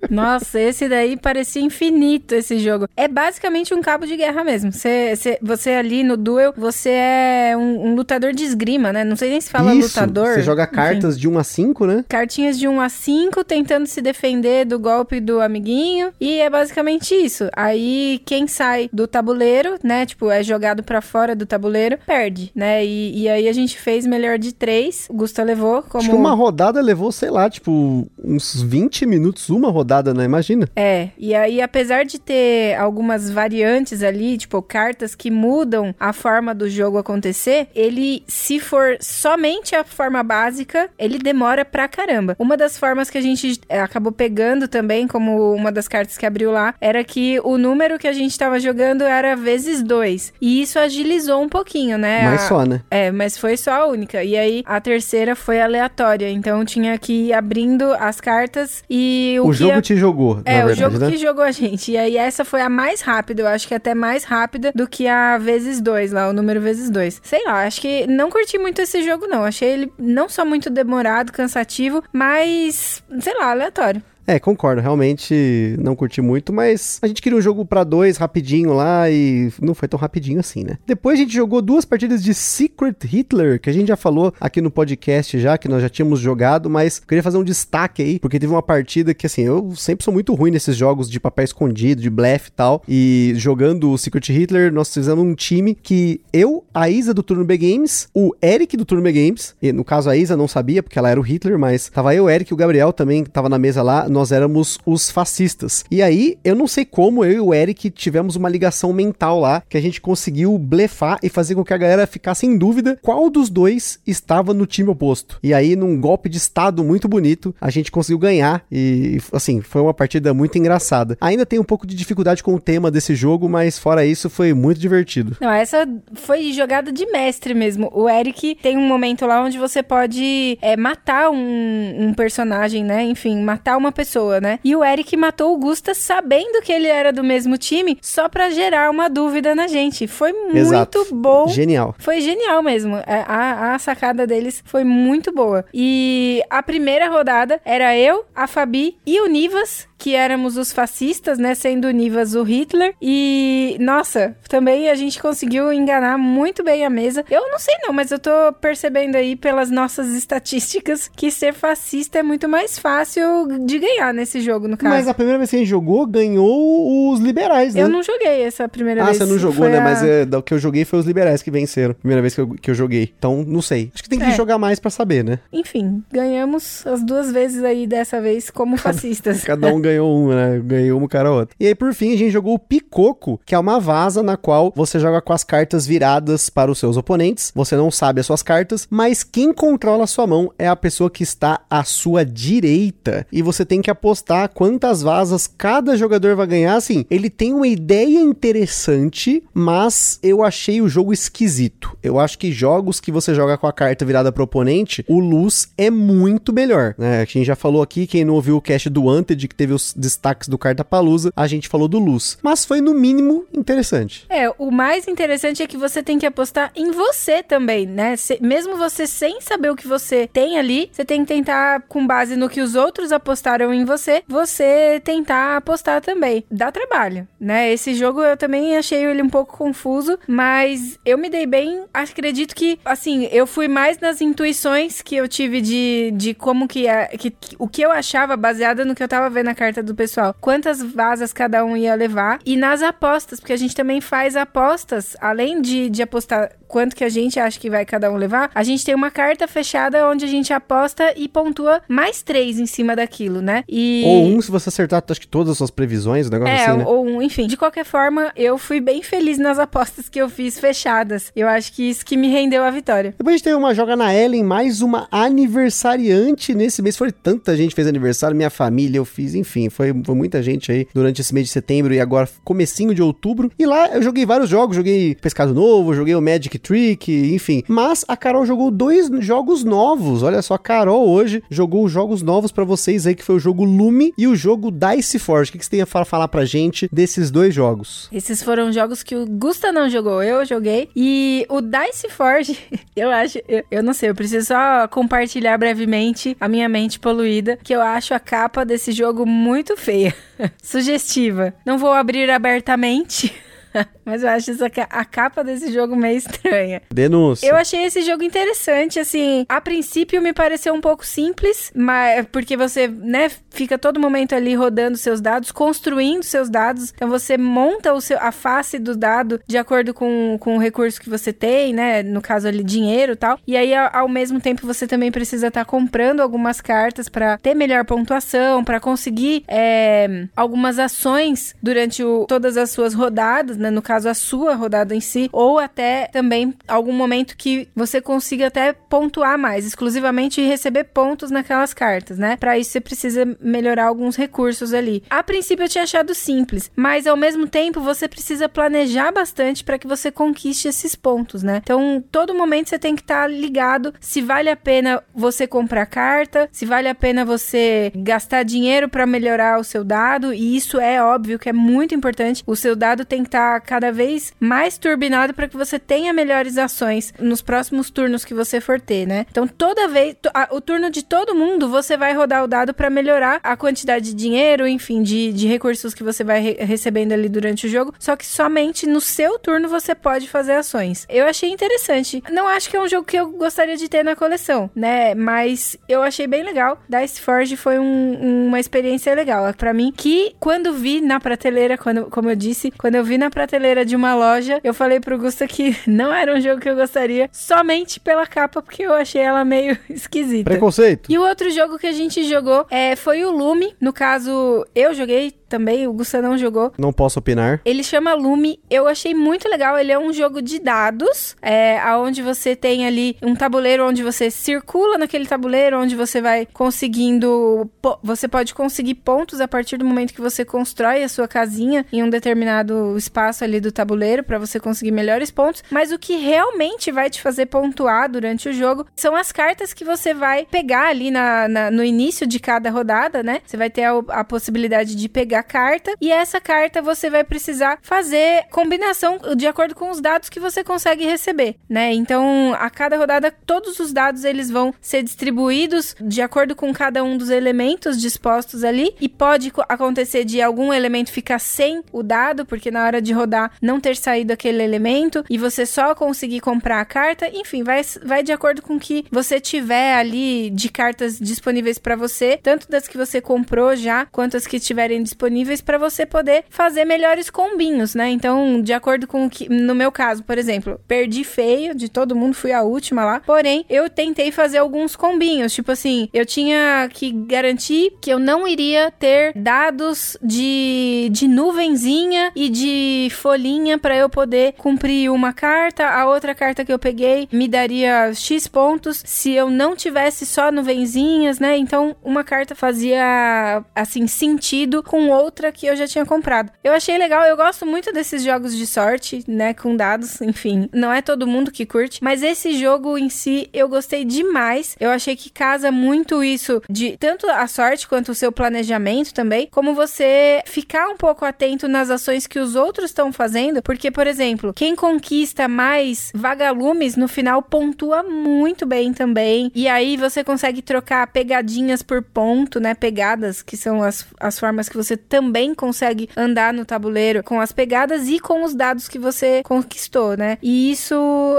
Speaker 2: Nossa, esse daí parecia infinito esse jogo. É basicamente um cabo de guerra mesmo. Você, você, você ali no duel, você é um, um, lutador de esgrima, né? Não sei nem se fala Isso, lutador.
Speaker 1: Você joga cartas Enfim. de 1 a 5, né?
Speaker 2: Cartinhas de 1 a 5, tentando se defender do golpe do amiguinho. E é basicamente isso. Aí quem sai do tabuleiro, né? Tipo, é jogado para fora do tabuleiro, perde, né? E, e aí a gente fez melhor de três. O Gusta levou como.
Speaker 1: Acho que uma rodada levou, sei lá, tipo, uns 20 minutos, uma rodada, né? Imagina.
Speaker 2: É. E aí, apesar de ter algumas variantes ali, tipo, cartas que mudam a forma do jogo acontecer, ele, se for somente a forma básica, ele demora pra caramba. Uma das formas que a gente é, acabou pegando também, como uma das cartas que abriu lá, era que o número que a gente tava jogando era vezes dois. E isso agilizou um pouquinho, né?
Speaker 1: Mas a... só, né?
Speaker 2: É, mas foi só a única. E aí, a terceira foi aleatória. Então tinha que ir abrindo as cartas e
Speaker 1: o. O jogo te jogou.
Speaker 2: É,
Speaker 1: verdade,
Speaker 2: o jogo
Speaker 1: né?
Speaker 2: que jogou a gente. E aí essa foi a mais rápida. Eu acho que até mais rápida do que a vezes dois lá, o número vezes dois. Sei lá, acho que não curti muito esse jogo, não. Achei ele não só muito demorado, cansativo, mas, sei lá, aleatório.
Speaker 1: É, concordo, realmente não curti muito, mas a gente queria um jogo pra dois rapidinho lá e não foi tão rapidinho assim, né? Depois a gente jogou duas partidas de Secret Hitler, que a gente já falou aqui no podcast já, que nós já tínhamos jogado, mas queria fazer um destaque aí, porque teve uma partida que assim, eu sempre sou muito ruim nesses jogos de papel escondido, de blefe e tal, e jogando o Secret Hitler, nós fizemos um time que eu, a Isa do Turno B Games, o Eric do Turno B Games, e no caso a Isa não sabia, porque ela era o Hitler, mas tava eu, o Eric e o Gabriel também, que tava na mesa lá, nós éramos os fascistas. E aí, eu não sei como eu e o Eric tivemos uma ligação mental lá, que a gente conseguiu blefar e fazer com que a galera ficasse em dúvida qual dos dois estava no time oposto. E aí, num golpe de estado muito bonito, a gente conseguiu ganhar e, assim, foi uma partida muito engraçada. Ainda tem um pouco de dificuldade com o tema desse jogo, mas fora isso, foi muito divertido.
Speaker 2: Não, essa foi jogada de mestre mesmo. O Eric tem um momento lá onde você pode é, matar um, um personagem, né? Enfim, matar uma pessoa pessoa, né? E o Eric matou o Gusta sabendo que ele era do mesmo time, só pra gerar uma dúvida na gente. Foi muito
Speaker 1: Exato.
Speaker 2: bom.
Speaker 1: Genial.
Speaker 2: Foi genial mesmo. É, A, a sacada deles foi muito boa. E a primeira rodada era eu, a Fabi e o Nivas, que éramos os fascistas, né? Sendo o Nivas o Hitler. E, nossa, também a gente conseguiu enganar muito bem a mesa. Eu não sei não, mas eu tô percebendo aí pelas nossas estatísticas que ser fascista é muito mais fácil de ganhar nesse jogo, no caso.
Speaker 1: Mas a primeira vez que a gente jogou, ganhou os liberais, né?
Speaker 2: Eu não joguei essa primeira
Speaker 1: ah,
Speaker 2: vez.
Speaker 1: você não jogou, né?
Speaker 2: a-
Speaker 1: Mas é, do que eu joguei foi os liberais que venceram. Primeira vez que eu, que eu joguei. Então, não sei. Acho que tem que
Speaker 2: É.
Speaker 1: jogar mais pra saber, né?
Speaker 2: Enfim, ganhamos as duas vezes aí dessa vez como fascistas.
Speaker 1: Cada um ganhou um, né? Ganhou um cara outro. E aí, por fim, a gente jogou o Picoco, que é uma vaza na qual você joga com as cartas viradas para os seus oponentes. Você não sabe as suas cartas, mas quem controla a sua mão é a pessoa que está à sua direita. E você tem que apostar quantas vazas cada jogador vai ganhar. Assim, ele tem uma ideia interessante, mas eu achei o jogo esquisito. Eu acho que jogos que você joga com a carta virada para o oponente, o luz é muito melhor. Né? A gente já falou aqui, quem não ouviu o cast do Wanted, que teve os destaques do Carta Palusa, a gente falou do luz. Mas foi no mínimo interessante.
Speaker 2: É, o mais interessante é que você tem que apostar em você também, né? Se- mesmo você sem saber o que você tem ali, você tem que tentar, com base no que os outros apostaram em você, você tentar apostar também. Dá trabalho, né? Esse jogo eu também achei ele um pouco confuso, mas eu me dei bem. Acredito que, assim, eu fui mais nas intuições que eu tive de, de como que é, que, que- o que eu achava baseada no que eu tava vendo na carta do pessoal. Quantas vasas cada um ia levar. E nas apostas, porque a gente também faz apostas, além de, de apostar quanto que a gente acha que vai cada um levar, a gente tem uma carta fechada onde a gente aposta e pontua mais três em cima daquilo, né? E...
Speaker 1: Ou um, se você acertar, acho que todas as suas previsões, um negócio
Speaker 2: É,
Speaker 1: assim, né?
Speaker 2: ou um, enfim, de qualquer forma, eu fui bem feliz nas apostas que eu fiz fechadas. Eu acho que isso que me rendeu a vitória.
Speaker 1: Depois a gente teve uma joga na Ellen, mais uma aniversariante nesse mês. Foi tanta gente que fez aniversário, minha família, eu fiz, enfim, foi, foi muita gente aí durante esse mês de setembro e agora comecinho de outubro. E lá eu joguei vários jogos, joguei Pescado Novo, joguei o Magic Trick, enfim. Mas a Carol jogou dois jogos novos. Olha só, a Carol hoje jogou jogos novos pra vocês aí, que foi o jogo Lume e o jogo Dice Forge. O que, que você tem a fa- falar pra gente desses dois jogos?
Speaker 2: Esses foram jogos que o Gusta não jogou, eu joguei. E o Dice Forge, eu acho, eu, eu não sei, eu preciso só compartilhar brevemente a minha mente poluída, que eu acho a capa desse jogo muito feia, sugestiva. Não vou abrir abertamente. Mas eu acho essa, a capa desse jogo meio estranha.
Speaker 1: Denúncia.
Speaker 2: Eu achei esse jogo interessante, assim, a princípio me pareceu um pouco simples, mas porque você, né, fica todo momento ali rodando seus dados, construindo seus dados, então você monta o seu, a face do dado de acordo com, com o recurso que você tem, né, no caso ali dinheiro e tal, e aí ao, ao mesmo tempo você também precisa estar comprando algumas cartas para ter melhor pontuação, para conseguir é, algumas ações durante o- todas as suas rodadas, né? no caso a sua rodada em si, ou até também algum momento que você consiga até pontuar mais, exclusivamente receber pontos naquelas cartas, né? Para isso você precisa melhorar alguns recursos ali. A princípio eu tinha achado simples, mas ao mesmo tempo você precisa planejar bastante para que você conquiste esses pontos, né? Então, todo momento você tem que estar tá ligado se vale a pena você comprar carta, se vale a pena você gastar dinheiro para melhorar o seu dado, e isso é óbvio que é muito importante. O seu dado tem que estar tá cada vez mais turbinado para que você tenha melhores ações nos próximos turnos que você for ter, né? Então, toda vez, o turno de todo mundo, você vai rodar o dado para melhorar a quantidade de dinheiro, enfim, de, de recursos que você vai re recebendo ali durante o jogo. Só que somente no seu turno você pode fazer ações. Eu achei interessante. Não acho que é um jogo que eu gostaria de ter na coleção, né? Mas eu achei bem legal. Dice Forge foi um, uma experiência legal para mim. Que quando vi na prateleira, quando, como eu disse, quando eu vi na prateleira de uma loja, eu falei pro Gusta que não era um jogo que eu gostaria somente pela capa, porque eu achei ela meio esquisita.
Speaker 1: Preconceito.
Speaker 2: E o outro jogo que a gente jogou é, foi o Lume. No caso, eu joguei também, o Gustavo não jogou.
Speaker 1: Não posso opinar.
Speaker 2: Ele chama Lume, eu achei muito legal. Ele é um jogo de dados, é, onde você tem ali um tabuleiro onde você circula naquele tabuleiro, onde você vai conseguindo. Você pode conseguir pontos a partir do momento que você constrói a sua casinha em um determinado espaço ali do tabuleiro para você conseguir melhores pontos. Mas o que realmente vai te fazer pontuar durante o jogo são as cartas que você vai pegar ali na, na no início de cada rodada, né? Você vai ter a, a possibilidade de pegar carta. E essa carta você vai precisar fazer combinação de acordo com os dados que você consegue receber, né? Então, a cada rodada todos os dados eles vão ser distribuídos de acordo com cada um dos elementos dispostos ali. E pode acontecer de algum elemento ficar sem o dado, porque na hora de rodar não ter saído aquele elemento e você só conseguir comprar a carta, enfim, vai, vai de acordo com o que você tiver ali de cartas disponíveis para você, tanto das que você comprou já, quanto as que estiverem disponíveis disponíveis para você poder fazer melhores combinhos, né? Então, de acordo com o que, no meu caso, por exemplo, perdi feio, de todo mundo fui a última lá. Porém, eu tentei fazer alguns combinhos, tipo assim, eu tinha que garantir que eu não iria ter dados de, de nuvenzinha e de folhinha para eu poder cumprir uma carta. A outra carta que eu peguei me daria X pontos se eu não tivesse só nuvenzinhas, né? Então, uma carta fazia assim sentido com outra que eu já tinha comprado. Eu achei legal, eu gosto muito desses jogos de sorte, né, com dados, enfim. Não é todo mundo que curte, mas esse jogo em si eu gostei demais. Eu achei que casa muito isso de tanto a sorte quanto o seu planejamento também, como você ficar um pouco atento nas ações que os outros estão fazendo, porque por exemplo, quem conquista mais vagalumes no final pontua muito bem também. E aí você consegue trocar pegadinhas por ponto, né, pegadas, que são as, as formas que você também consegue andar no tabuleiro com as pegadas e com os dados que você conquistou, né? E isso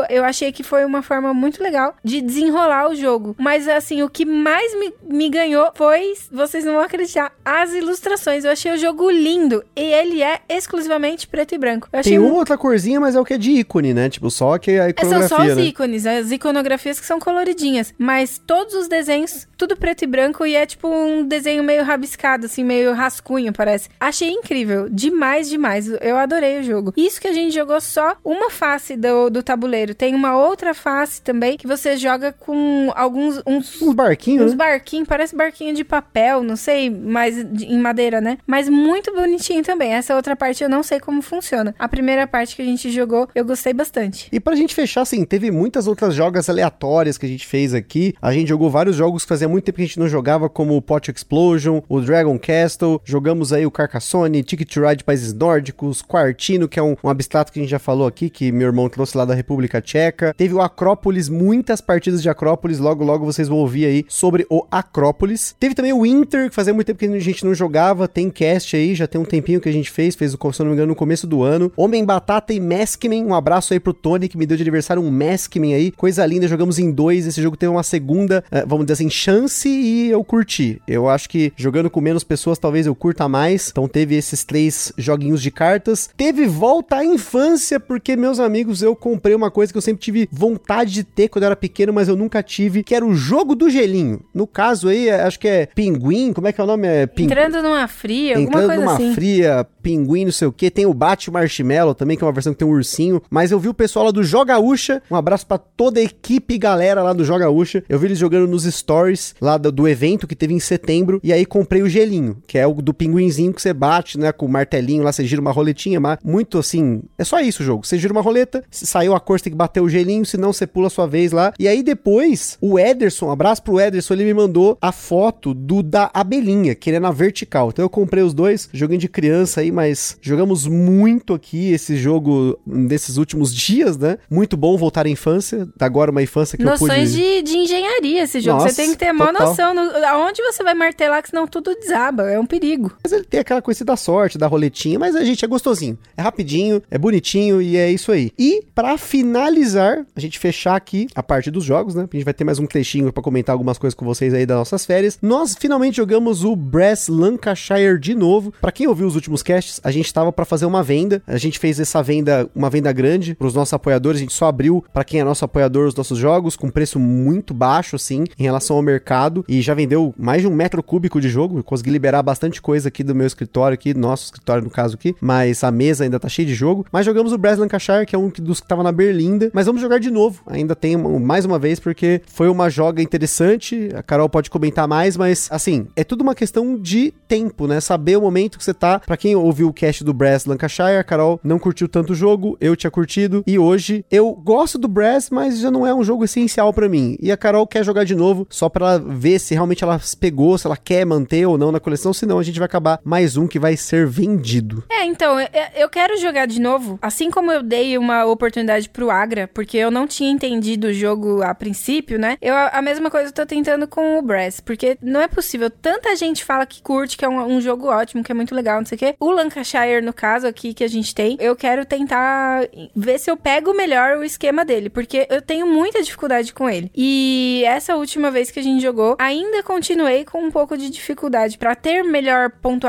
Speaker 2: eu achei que foi uma forma muito legal de desenrolar o jogo. Mas assim, o que mais me, me ganhou foi, vocês não vão acreditar, as ilustrações. Eu achei o jogo lindo e ele é exclusivamente preto e branco.
Speaker 1: Tem uma outra corzinha, mas é o que é de ícone, né? Tipo, só que a iconografia,
Speaker 2: São só os
Speaker 1: né?
Speaker 2: ícones, as iconografias que são coloridinhas. Mas todos os desenhos, tudo preto e branco e é tipo um desenho meio rabiscado, assim, meio rascunho, parece. Achei incrível. Demais, demais. Eu adorei o jogo. Isso que a gente jogou só uma face do, do tabuleiro. Tem uma outra face também que você joga com alguns. Uns,
Speaker 1: uns barquinhos.
Speaker 2: Uns né? barquinhos. Parece barquinho de papel, não sei, mas em madeira, né? Mas muito bonitinho também. Essa outra parte eu não sei como funciona. A primeira parte que a gente jogou, eu gostei bastante.
Speaker 1: E pra gente fechar, assim, teve muitas outras jogas aleatórias que a gente fez aqui. A gente jogou vários jogos que fazia muito tempo que a gente não jogava, como o Pot Explosion, o Dragon Castle. Jogamos aí o Carcassonne, Ticket to Ride Países Nórdicos, Quartino, que é um, um abstrato que a gente já falou aqui, que meu irmão trouxe lá da República Tcheca. Teve o Acrópolis, muitas partidas de Acrópolis, logo logo vocês vão ouvir aí sobre o Acrópolis. Teve também o Inter, que fazia muito tempo que a gente não jogava, tem cast aí, já tem um tempinho que a gente fez, fez, se não me engano, no começo do ano. Homem Batata e Maskman, um abraço aí pro Tony, que me deu de aniversário um Maskman aí, coisa linda, jogamos em dois, esse jogo teve uma segunda, eh, vamos dizer assim, chance e eu curti. Eu acho que jogando com menos pessoas, talvez eu curta mais. Então teve esses três joguinhos de cartas. Teve volta à infância, porque, meus amigos, eu comprei uma coisa que eu sempre tive vontade de ter quando eu era pequeno, mas eu nunca tive, que era o jogo do gelinho. No caso aí, é, acho que é pinguim, como é que é o nome? É pin...
Speaker 2: Entrando numa fria, alguma
Speaker 1: Entrando
Speaker 2: coisa
Speaker 1: numa
Speaker 2: assim.
Speaker 1: fria, pinguim, não sei o que. Tem o Bate Marshmallow também, que é uma versão que tem um ursinho. Mas eu vi o pessoal lá do Jogaúcha. Um abraço pra toda a equipe e galera lá do Jogaúcha. Eu vi eles jogando nos stories lá do, do evento que teve em setembro. E aí comprei o gelinho, que é o do pinguinzinho que você bate, né? Com o martelinho lá, você gira uma roletinha. Mas muito assim. É só isso o jogo. Você gira uma roleta, se saiu a cor, você tem que bater o gelinho, senão você pula a sua vez lá. E aí depois, o Ederson, um abraço pro Ederson, ele me mandou a foto do da abelhinha, que ele é na vertical. Então eu comprei os dois, joguinho de criança aí, mas jogamos muito aqui esse jogo nesses últimos dias, né? Muito bom voltar à infância. Agora uma infância que
Speaker 2: Noções
Speaker 1: eu pude...
Speaker 2: de, de engenharia esse jogo.
Speaker 1: Nossa,
Speaker 2: você tem que ter maior
Speaker 1: total.
Speaker 2: noção. No, aonde você vai martelar, que senão tudo desaba. É um perigo.
Speaker 1: Mas ele tem aquela coisa da sorte, da roletinha, mas a gente é gostosinho. É rapidinho, é bonitinho e é isso aí. E pra finalizar, a gente fechar aqui a parte dos jogos, né? A gente vai ter mais um trechinho pra comentar algumas coisas com vocês aí das nossas férias. Nós finalmente jogamos o Brass Lancashire de novo. Pra quem ouviu os últimos casts, a gente tava pra fazer uma venda. A gente fez essa venda, uma venda grande pros nossos apoiadores. A gente só abriu pra quem é nosso apoiador os nossos jogos com preço muito baixo, assim, em relação ao mercado. E já vendeu mais de um metro cúbico de jogo. Consegui liberar bastante coisa aqui do meu escritório, aqui, nosso escritório no caso aqui. Mas a mesa ainda tá cheia de jogo. Mas jogamos o Brass Lancashire, que é um dos que tava na Berlinda. Mas vamos jogar de novo. Ainda tem mais uma vez, porque foi uma joga interessante. A Carol pode comentar mais, mas assim, é tudo uma questão de tempo, né? Saber o momento que você tá. Pra quem ouviu o cast do Brass Lancashire, a Carol não curtiu tanto o jogo, eu tinha curtido. E hoje eu gosto do Brass, mas já não é um jogo essencial pra mim. E a Carol quer jogar de novo, só pra ela ver se realmente ela pegou, se ela quer manter ou não na coleção. Senão a gente vai acabar mais um que vai ser vendido.
Speaker 2: É, então, eu, quero jogar de novo. Assim como eu dei uma oportunidade pro Agra, porque eu não tinha entendido o jogo a princípio, né? Eu, a mesma coisa eu tô tentando com o Brass, porque não é possível. Tanta gente fala que curte, que é um, um jogo ótimo, que é muito legal, não sei o quê. O Lancashire, no caso aqui que a gente tem, eu quero tentar ver se eu pego melhor o esquema dele, porque eu tenho muita dificuldade com ele. E essa última vez que a gente jogou, ainda continuei com um pouco de dificuldade pra ter melhor pontuação,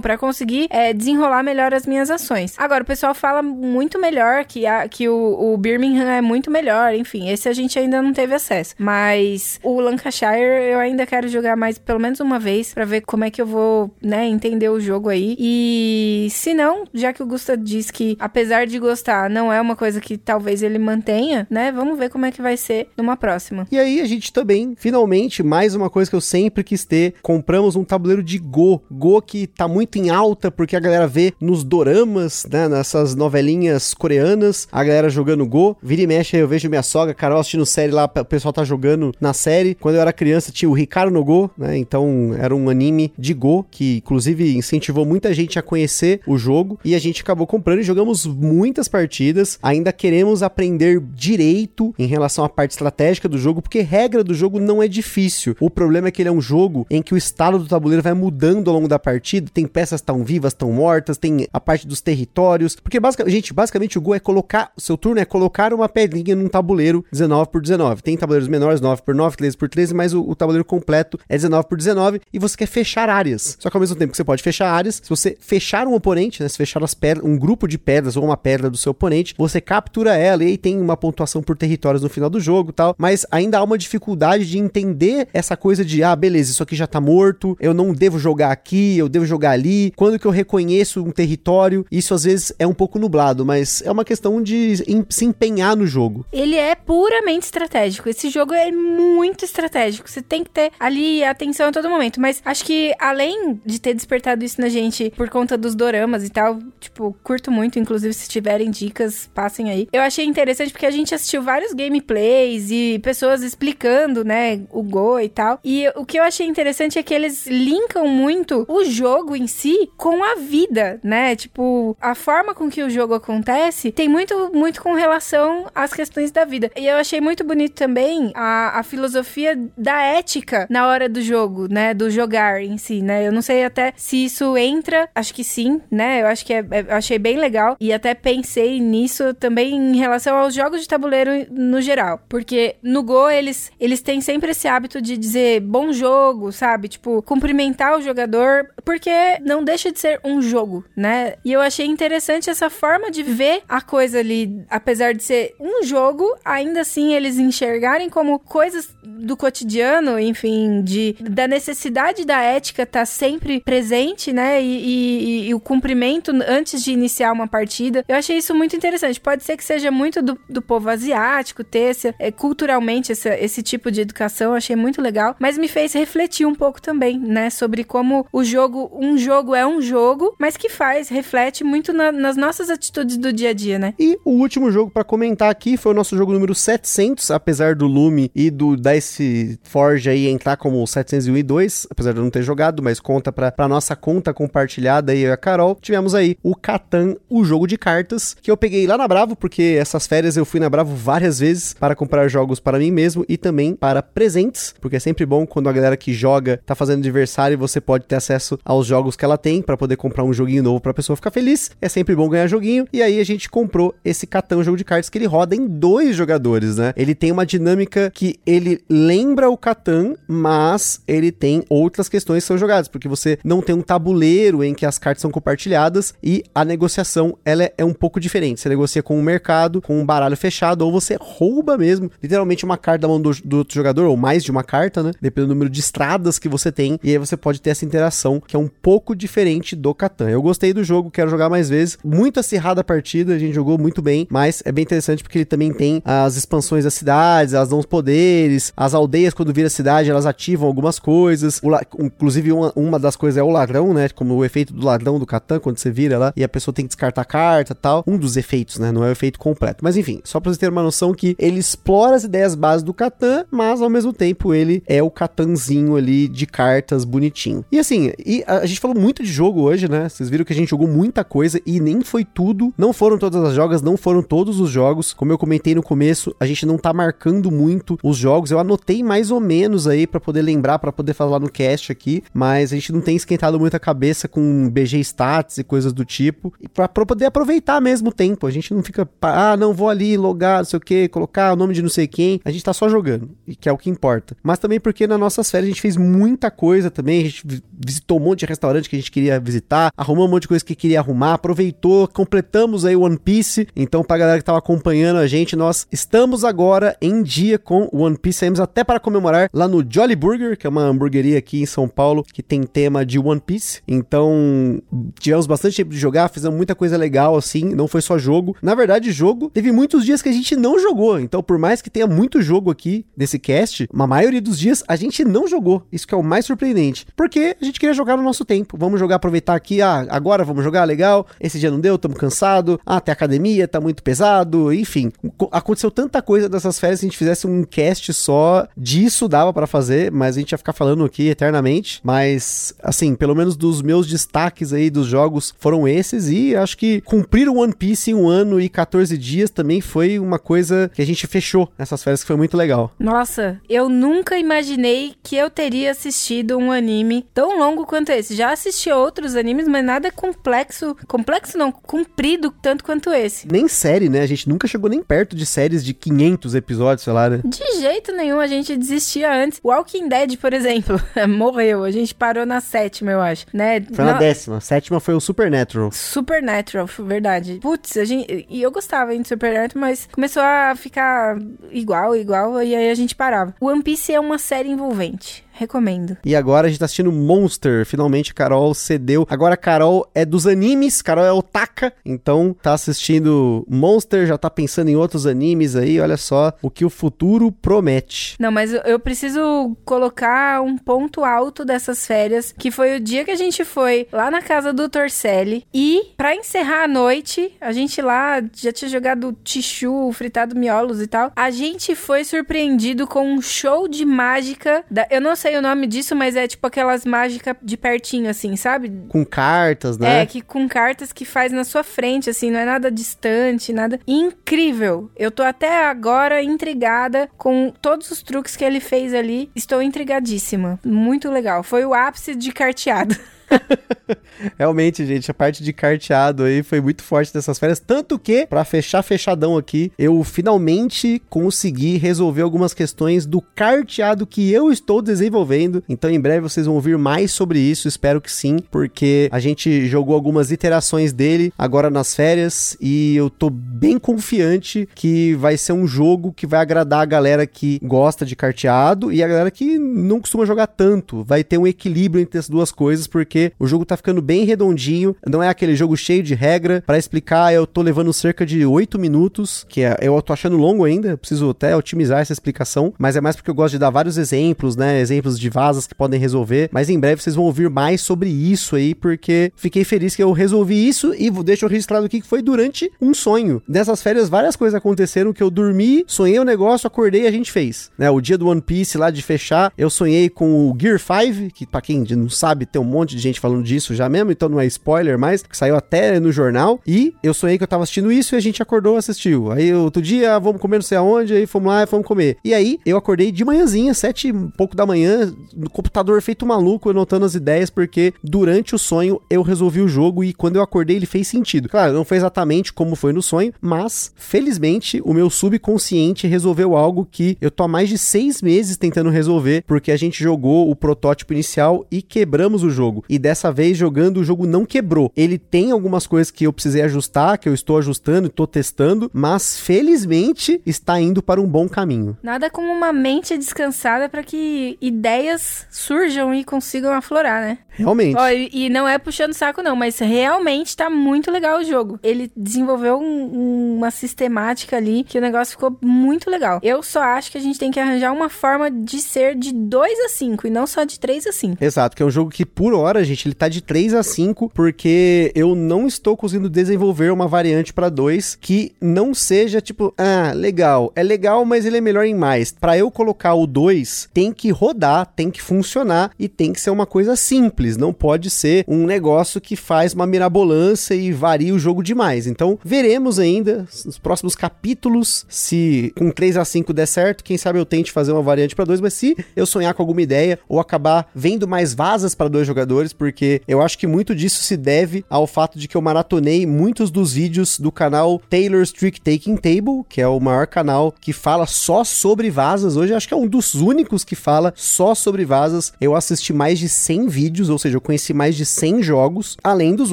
Speaker 2: pra conseguir é, desenrolar melhor as minhas ações. Agora, o pessoal fala muito melhor que, a, que o, o Birmingham é muito melhor, enfim, esse a gente ainda não teve acesso. Mas o Lancashire eu ainda quero jogar mais pelo menos uma vez pra ver como é que eu vou, né, entender o jogo aí. E se não, já que o Gusta diz que apesar de gostar, não é uma coisa que talvez ele mantenha, né, vamos ver como é que vai ser numa próxima.
Speaker 1: E aí a gente também, finalmente, mais uma coisa que eu sempre quis ter, compramos um tabuleiro de Go. Go que tá muito em alta porque a galera vê nos doramas, né, nessas novelinhas coreanas, a galera jogando Go. Vira e mexe, eu vejo minha sogra, Carol assistindo série lá, o pessoal tá jogando na série. Quando eu era criança tinha o Ricardo no Go, né, então era um anime de Go que inclusive incentivou muita gente a conhecer o jogo e a gente acabou comprando e jogamos muitas partidas. Ainda queremos aprender direito em relação à parte estratégica do jogo, porque regra do jogo não é difícil. O problema é que ele é um jogo em que o estado do tabuleiro vai mudando ao longo da partida. Tem peças tão vivas, tão mortas, tem a parte dos territórios. Porque basicamente, gente, basicamente o gol é colocar, o seu turno é colocar uma pedrinha num tabuleiro 19 por 19. Tem tabuleiros menores, 9 por 9, 13 por 13, mas o, o tabuleiro completo é 19 por 19 e você quer fechar áreas. Só que ao mesmo tempo que você pode fechar áreas, se você fechar um oponente, né, se fechar as pedras, um grupo de pedras ou uma pedra do seu oponente, você captura ela e aí tem uma pontuação por territórios no final do jogo, tal. Mas ainda há uma dificuldade de entender essa coisa de ah, beleza, isso aqui já tá morto, eu não devo jogar aqui, eu devo jogar ali. Quando que eu reconheço um território? Isso às vezes é um pouco nublado, mas é uma questão de em- se empenhar no jogo.
Speaker 2: Ele é puramente estratégico. Esse jogo é muito estratégico. Você tem que ter ali atenção a todo momento. Mas acho que além de ter despertado isso na gente por conta dos doramas e tal, tipo, curto muito. Inclusive, se tiverem dicas, passem aí. Eu achei interessante porque a gente assistiu vários gameplays e pessoas explicando, né, o Go e tal. E o que eu achei interessante é que eles linkam muito o jogo em si com a vida, né? Tipo, a forma com que o jogo acontece tem muito, muito com relação às questões da vida. E eu achei muito bonito também a, a filosofia da ética na hora do jogo, né? Do jogar em si, né? Eu não sei até se isso entra, acho que sim, né? Eu acho que é, é- achei bem legal e até pensei nisso também em relação aos jogos de tabuleiro no geral. Porque no Go eles, eles têm sempre esse hábito de dizer bom jogo, sabe? Tipo, cumprimentar o jogador. Porque não deixa de ser um jogo, né? E eu achei interessante essa forma de ver a coisa ali, apesar de ser um jogo, ainda assim eles enxergarem como coisas do cotidiano, enfim, de da necessidade da ética estar tá sempre presente, né? E, e, e, o cumprimento antes de iniciar uma partida. Eu achei isso muito interessante. Pode ser que seja muito do, do povo asiático ter esse, é, culturalmente esse, esse tipo de educação. Eu achei muito legal, mas me fez refletir um pouco também, né? Sobre como o jogo, um jogo é um jogo, mas que faz, reflete muito na, nas nossas atitudes do dia a dia, né?
Speaker 1: E o último jogo para comentar aqui foi o nosso jogo número 700, apesar do Lume e do esse Forge aí entrar como 702, apesar de eu não ter jogado, mas conta pra, pra nossa conta compartilhada aí, e a Carol. Tivemos aí o Catan, o jogo de cartas, que eu peguei lá na Bravo, porque essas férias eu fui na Bravo várias vezes para comprar jogos para mim mesmo e também para presentes, porque é sempre bom quando a galera que joga tá fazendo aniversário e você pode ter acesso aos jogos que ela tem para poder comprar um joguinho novo pra pessoa ficar feliz. É sempre bom ganhar joguinho. E aí a gente comprou esse Catan, jogo de cartas, que ele roda em dois jogadores, né? Ele tem uma dinâmica que ele lembra o Catan, mas ele tem outras questões que são jogadas, porque você não tem um tabuleiro em que as cartas são compartilhadas e a negociação ela é um pouco diferente. Você negocia com o mercado, com um baralho fechado, ou você rouba mesmo, literalmente uma carta da mão do, do outro jogador, ou mais de uma carta, né? Dependendo do número de estradas que você tem, e aí você pode ter essa interação que é um pouco diferente do Catan. Eu gostei do jogo, quero jogar mais vezes. Muito acirrada a partida, a gente jogou muito bem, mas é bem interessante porque ele também tem as expansões das cidades, elas dão os poderes, as aldeias, quando vira cidade, elas ativam algumas coisas. O, inclusive, uma, uma das coisas é o ladrão, né? Como o efeito do ladrão do Catan, quando você vira lá e a pessoa tem que descartar a carta tal. Um dos efeitos, né? Não é o efeito completo. Mas enfim, só pra vocês terem uma noção que ele explora as ideias básicas do Catan, mas ao mesmo tempo ele é o Catanzinho ali de cartas bonitinho. E assim, e a, gente falou muito de jogo hoje, né? Vocês viram que a gente jogou muita coisa e nem foi tudo. Não foram todas as jogas, não foram todos os jogos. Como eu comentei no começo, a gente não tá marcando muito os jogos. Eu anotei mais ou menos aí para poder lembrar, para poder falar no cast aqui, mas a gente não tem esquentado muito a cabeça com BG Stats e coisas do tipo, pra poder aproveitar mesmo o tempo. A gente não fica, ah, não vou ali logar, não sei o que, colocar o nome de não sei quem. A gente tá só jogando, e que é o que importa. Mas também porque nas nossas férias a gente fez muita coisa também, a gente visitou um monte restaurante que a gente queria visitar, arrumou um monte de coisa que queria arrumar, aproveitou, completamos aí One Piece. Então, pra galera que tava acompanhando a gente, nós estamos agora em dia com One Piece. Saímos até para comemorar lá no Jolly Burger, que é uma hamburgueria aqui em São Paulo que tem tema de One Piece. Então, tivemos bastante tempo de jogar, fizemos muita coisa legal assim, não foi só jogo. Na verdade, jogo, teve muitos dias que a gente não jogou. Então, por mais que tenha muito jogo aqui nesse cast, uma maioria dos dias a gente não jogou. Isso que é o mais surpreendente. Porque a gente queria jogar no nosso tempo. Vamos jogar, aproveitar aqui, ah, agora vamos jogar, legal. Esse dia não deu, estamos cansado. Ah, tem academia, tá muito pesado, enfim. Aconteceu tanta coisa dessas férias, se a gente fizesse um cast só disso dava para fazer, mas a gente ia ficar falando aqui eternamente. Mas, assim, pelo menos dos meus destaques aí dos jogos foram esses e acho que cumprir o One Piece em um ano e 14 dias também foi uma coisa que a gente fechou nessas férias que foi muito legal.
Speaker 2: Nossa, eu nunca imaginei que eu teria assistido um anime tão longo quanto esse. Já assisti outros animes, mas nada complexo, complexo não, comprido tanto quanto esse.
Speaker 1: Nem série, né? A gente nunca chegou nem perto de séries de 500 episódios, sei lá, né?
Speaker 2: De jeito nenhum, a gente desistia antes. Walking Dead, por exemplo, morreu. A gente parou na sétima, eu acho, né?
Speaker 1: Foi na, na décima. A sétima foi o Supernatural.
Speaker 2: Supernatural, verdade. Putz, a gente... E eu gostava hein, de Supernatural, mas começou a ficar igual, igual, e aí a gente parava. One Piece é uma série envolvente. Recomendo.
Speaker 1: E agora a gente tá assistindo Monster. Finalmente Carol cedeu. Agora a Carol é dos animes, Carol é otaka, então tá assistindo Monster, já tá pensando em outros animes aí, olha só o que o futuro promete.
Speaker 2: Não, mas eu preciso colocar um ponto alto dessas férias, que foi o dia que a gente foi lá na casa do Torcelli e para encerrar a noite, a gente lá já tinha jogado tichu, fritado miolos e tal. A gente foi surpreendido com um show de mágica da, eu não sei sei o nome disso, mas é tipo aquelas mágicas de pertinho, assim, sabe?
Speaker 1: Com cartas, né?
Speaker 2: É, que com cartas que faz na sua frente, assim, não é nada distante, nada. Incrível! Eu tô até agora intrigada com todos os truques que ele fez ali. Estou intrigadíssima. Muito legal. Foi o ápice de carteado.
Speaker 1: Realmente, gente, a parte de carteado aí foi muito forte dessas férias. Tanto que, para fechar fechadão aqui, eu finalmente consegui resolver algumas questões do carteado que eu estou desenvolvendo. Então, em breve vocês vão ouvir mais sobre isso. Espero que sim, porque a gente jogou algumas iterações dele agora nas férias e eu tô bem confiante que vai ser um jogo que vai agradar a galera que gosta de carteado e a galera que não costuma jogar tanto. Vai ter um equilíbrio entre as duas coisas, porque o jogo tá ficando bem redondinho, não é aquele jogo cheio de regra. Para explicar, eu tô levando cerca de 8 minutos, que é, eu tô achando longo ainda, preciso até otimizar essa explicação, mas é mais porque eu gosto de dar vários exemplos, né? Exemplos de vasas que podem resolver, mas em breve vocês vão ouvir mais sobre isso aí, porque fiquei feliz que eu resolvi isso e deixo registrado aqui que foi durante um sonho. Nessas férias, várias coisas aconteceram que eu dormi, sonhei o um negócio, acordei e a gente fez. Né? O dia do One Piece lá de fechar, eu sonhei com o Gear 5, que para quem não sabe, tem um monte de gente falando disso já mesmo, então não é spoiler mais, que saiu até no jornal. E eu sonhei que eu tava assistindo isso e a gente acordou assistiu. Aí outro dia, vamos comer não sei aonde, aí fomos lá e fomos comer. E aí eu acordei de manhãzinha, sete e pouco da manhã, no computador feito maluco, anotando as ideias, porque durante o sonho eu resolvi o jogo e quando eu acordei ele fez sentido. Claro, não foi exatamente como foi no sonho, mas felizmente o meu subconsciente resolveu algo que eu tô há mais de seis meses tentando resolver, porque a gente jogou o protótipo inicial e quebramos o jogo. E dessa vez jogando o jogo não quebrou. Ele tem algumas coisas que eu precisei ajustar, que eu estou ajustando, estou testando, mas felizmente está indo para um bom caminho.
Speaker 2: Nada como uma mente descansada para que ideias surjam e consigam aflorar, né?
Speaker 1: Realmente.
Speaker 2: Ó, e, e, não é puxando saco não, mas realmente tá muito legal o jogo. Ele desenvolveu um, uma sistemática ali que o negócio ficou muito legal. Eu só acho que a gente tem que arranjar uma forma de ser de 2 a 5 e não só de 3 a 5.
Speaker 1: Exato, que é um jogo que por hora, gente, ele tá de 3 a 5 porque eu não estou conseguindo desenvolver uma variante para 2 que não seja tipo, ah, legal, é legal, mas ele é melhor em mais. Para eu colocar o 2, tem que rodar, tem que funcionar e tem que ser uma coisa simples, não pode ser um negócio que faz uma mirabolância e varia o jogo demais. Então, veremos ainda nos próximos capítulos se com 3 a 5 der certo, quem sabe eu tente fazer uma variante para 2, mas se eu sonhar com alguma ideia ou acabar vendo mais vasas para dois jogadores, porque eu acho que muito disso se deve ao fato de que eu maratonei muitos dos vídeos do canal Taylor's Trick Taking Table, que é o maior canal que fala só sobre vasas. Hoje acho que é um dos únicos que fala só sobre vasas. Eu assisti mais de 100 vídeos, ou seja, eu conheci mais de 100 jogos, além dos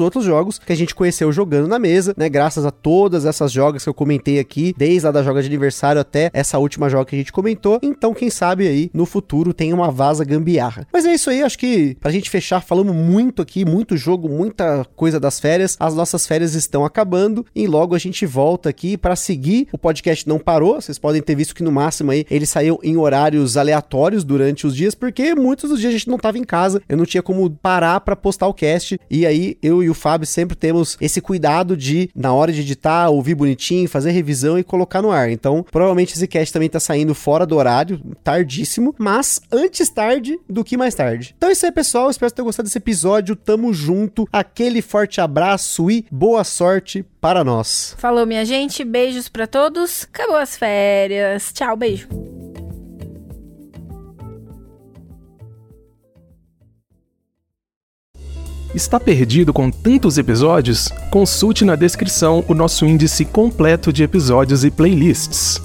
Speaker 1: outros jogos que a gente conheceu jogando na mesa, né? Graças a todas essas jogas que eu comentei aqui, desde a da joga de aniversário até essa última joga que a gente comentou. Então, quem sabe aí no futuro tem uma vaza gambiarra. Mas é isso aí, acho que pra gente fechar, muito aqui, muito jogo, muita coisa das férias. As nossas férias estão acabando e logo a gente volta aqui para seguir. O podcast não parou, vocês podem ter visto que no máximo aí ele saiu em horários aleatórios durante os dias, porque muitos dos dias a gente não tava em casa, eu não tinha como parar para postar o cast. E aí eu e o Fábio sempre temos esse cuidado de, na hora de editar, ouvir bonitinho, fazer revisão e colocar no ar. Então, provavelmente esse cast também tá saindo fora do horário, tardíssimo, mas antes tarde do que mais tarde. Então é isso aí, pessoal. Espero ter gostado desse episódio. Tamo junto. Aquele forte abraço e boa sorte para nós.
Speaker 2: Falou, minha gente. Beijos para todos. Acabou as férias. Tchau, beijo.
Speaker 3: Está perdido com tantos episódios? Consulte na descrição o nosso índice completo de episódios e playlists.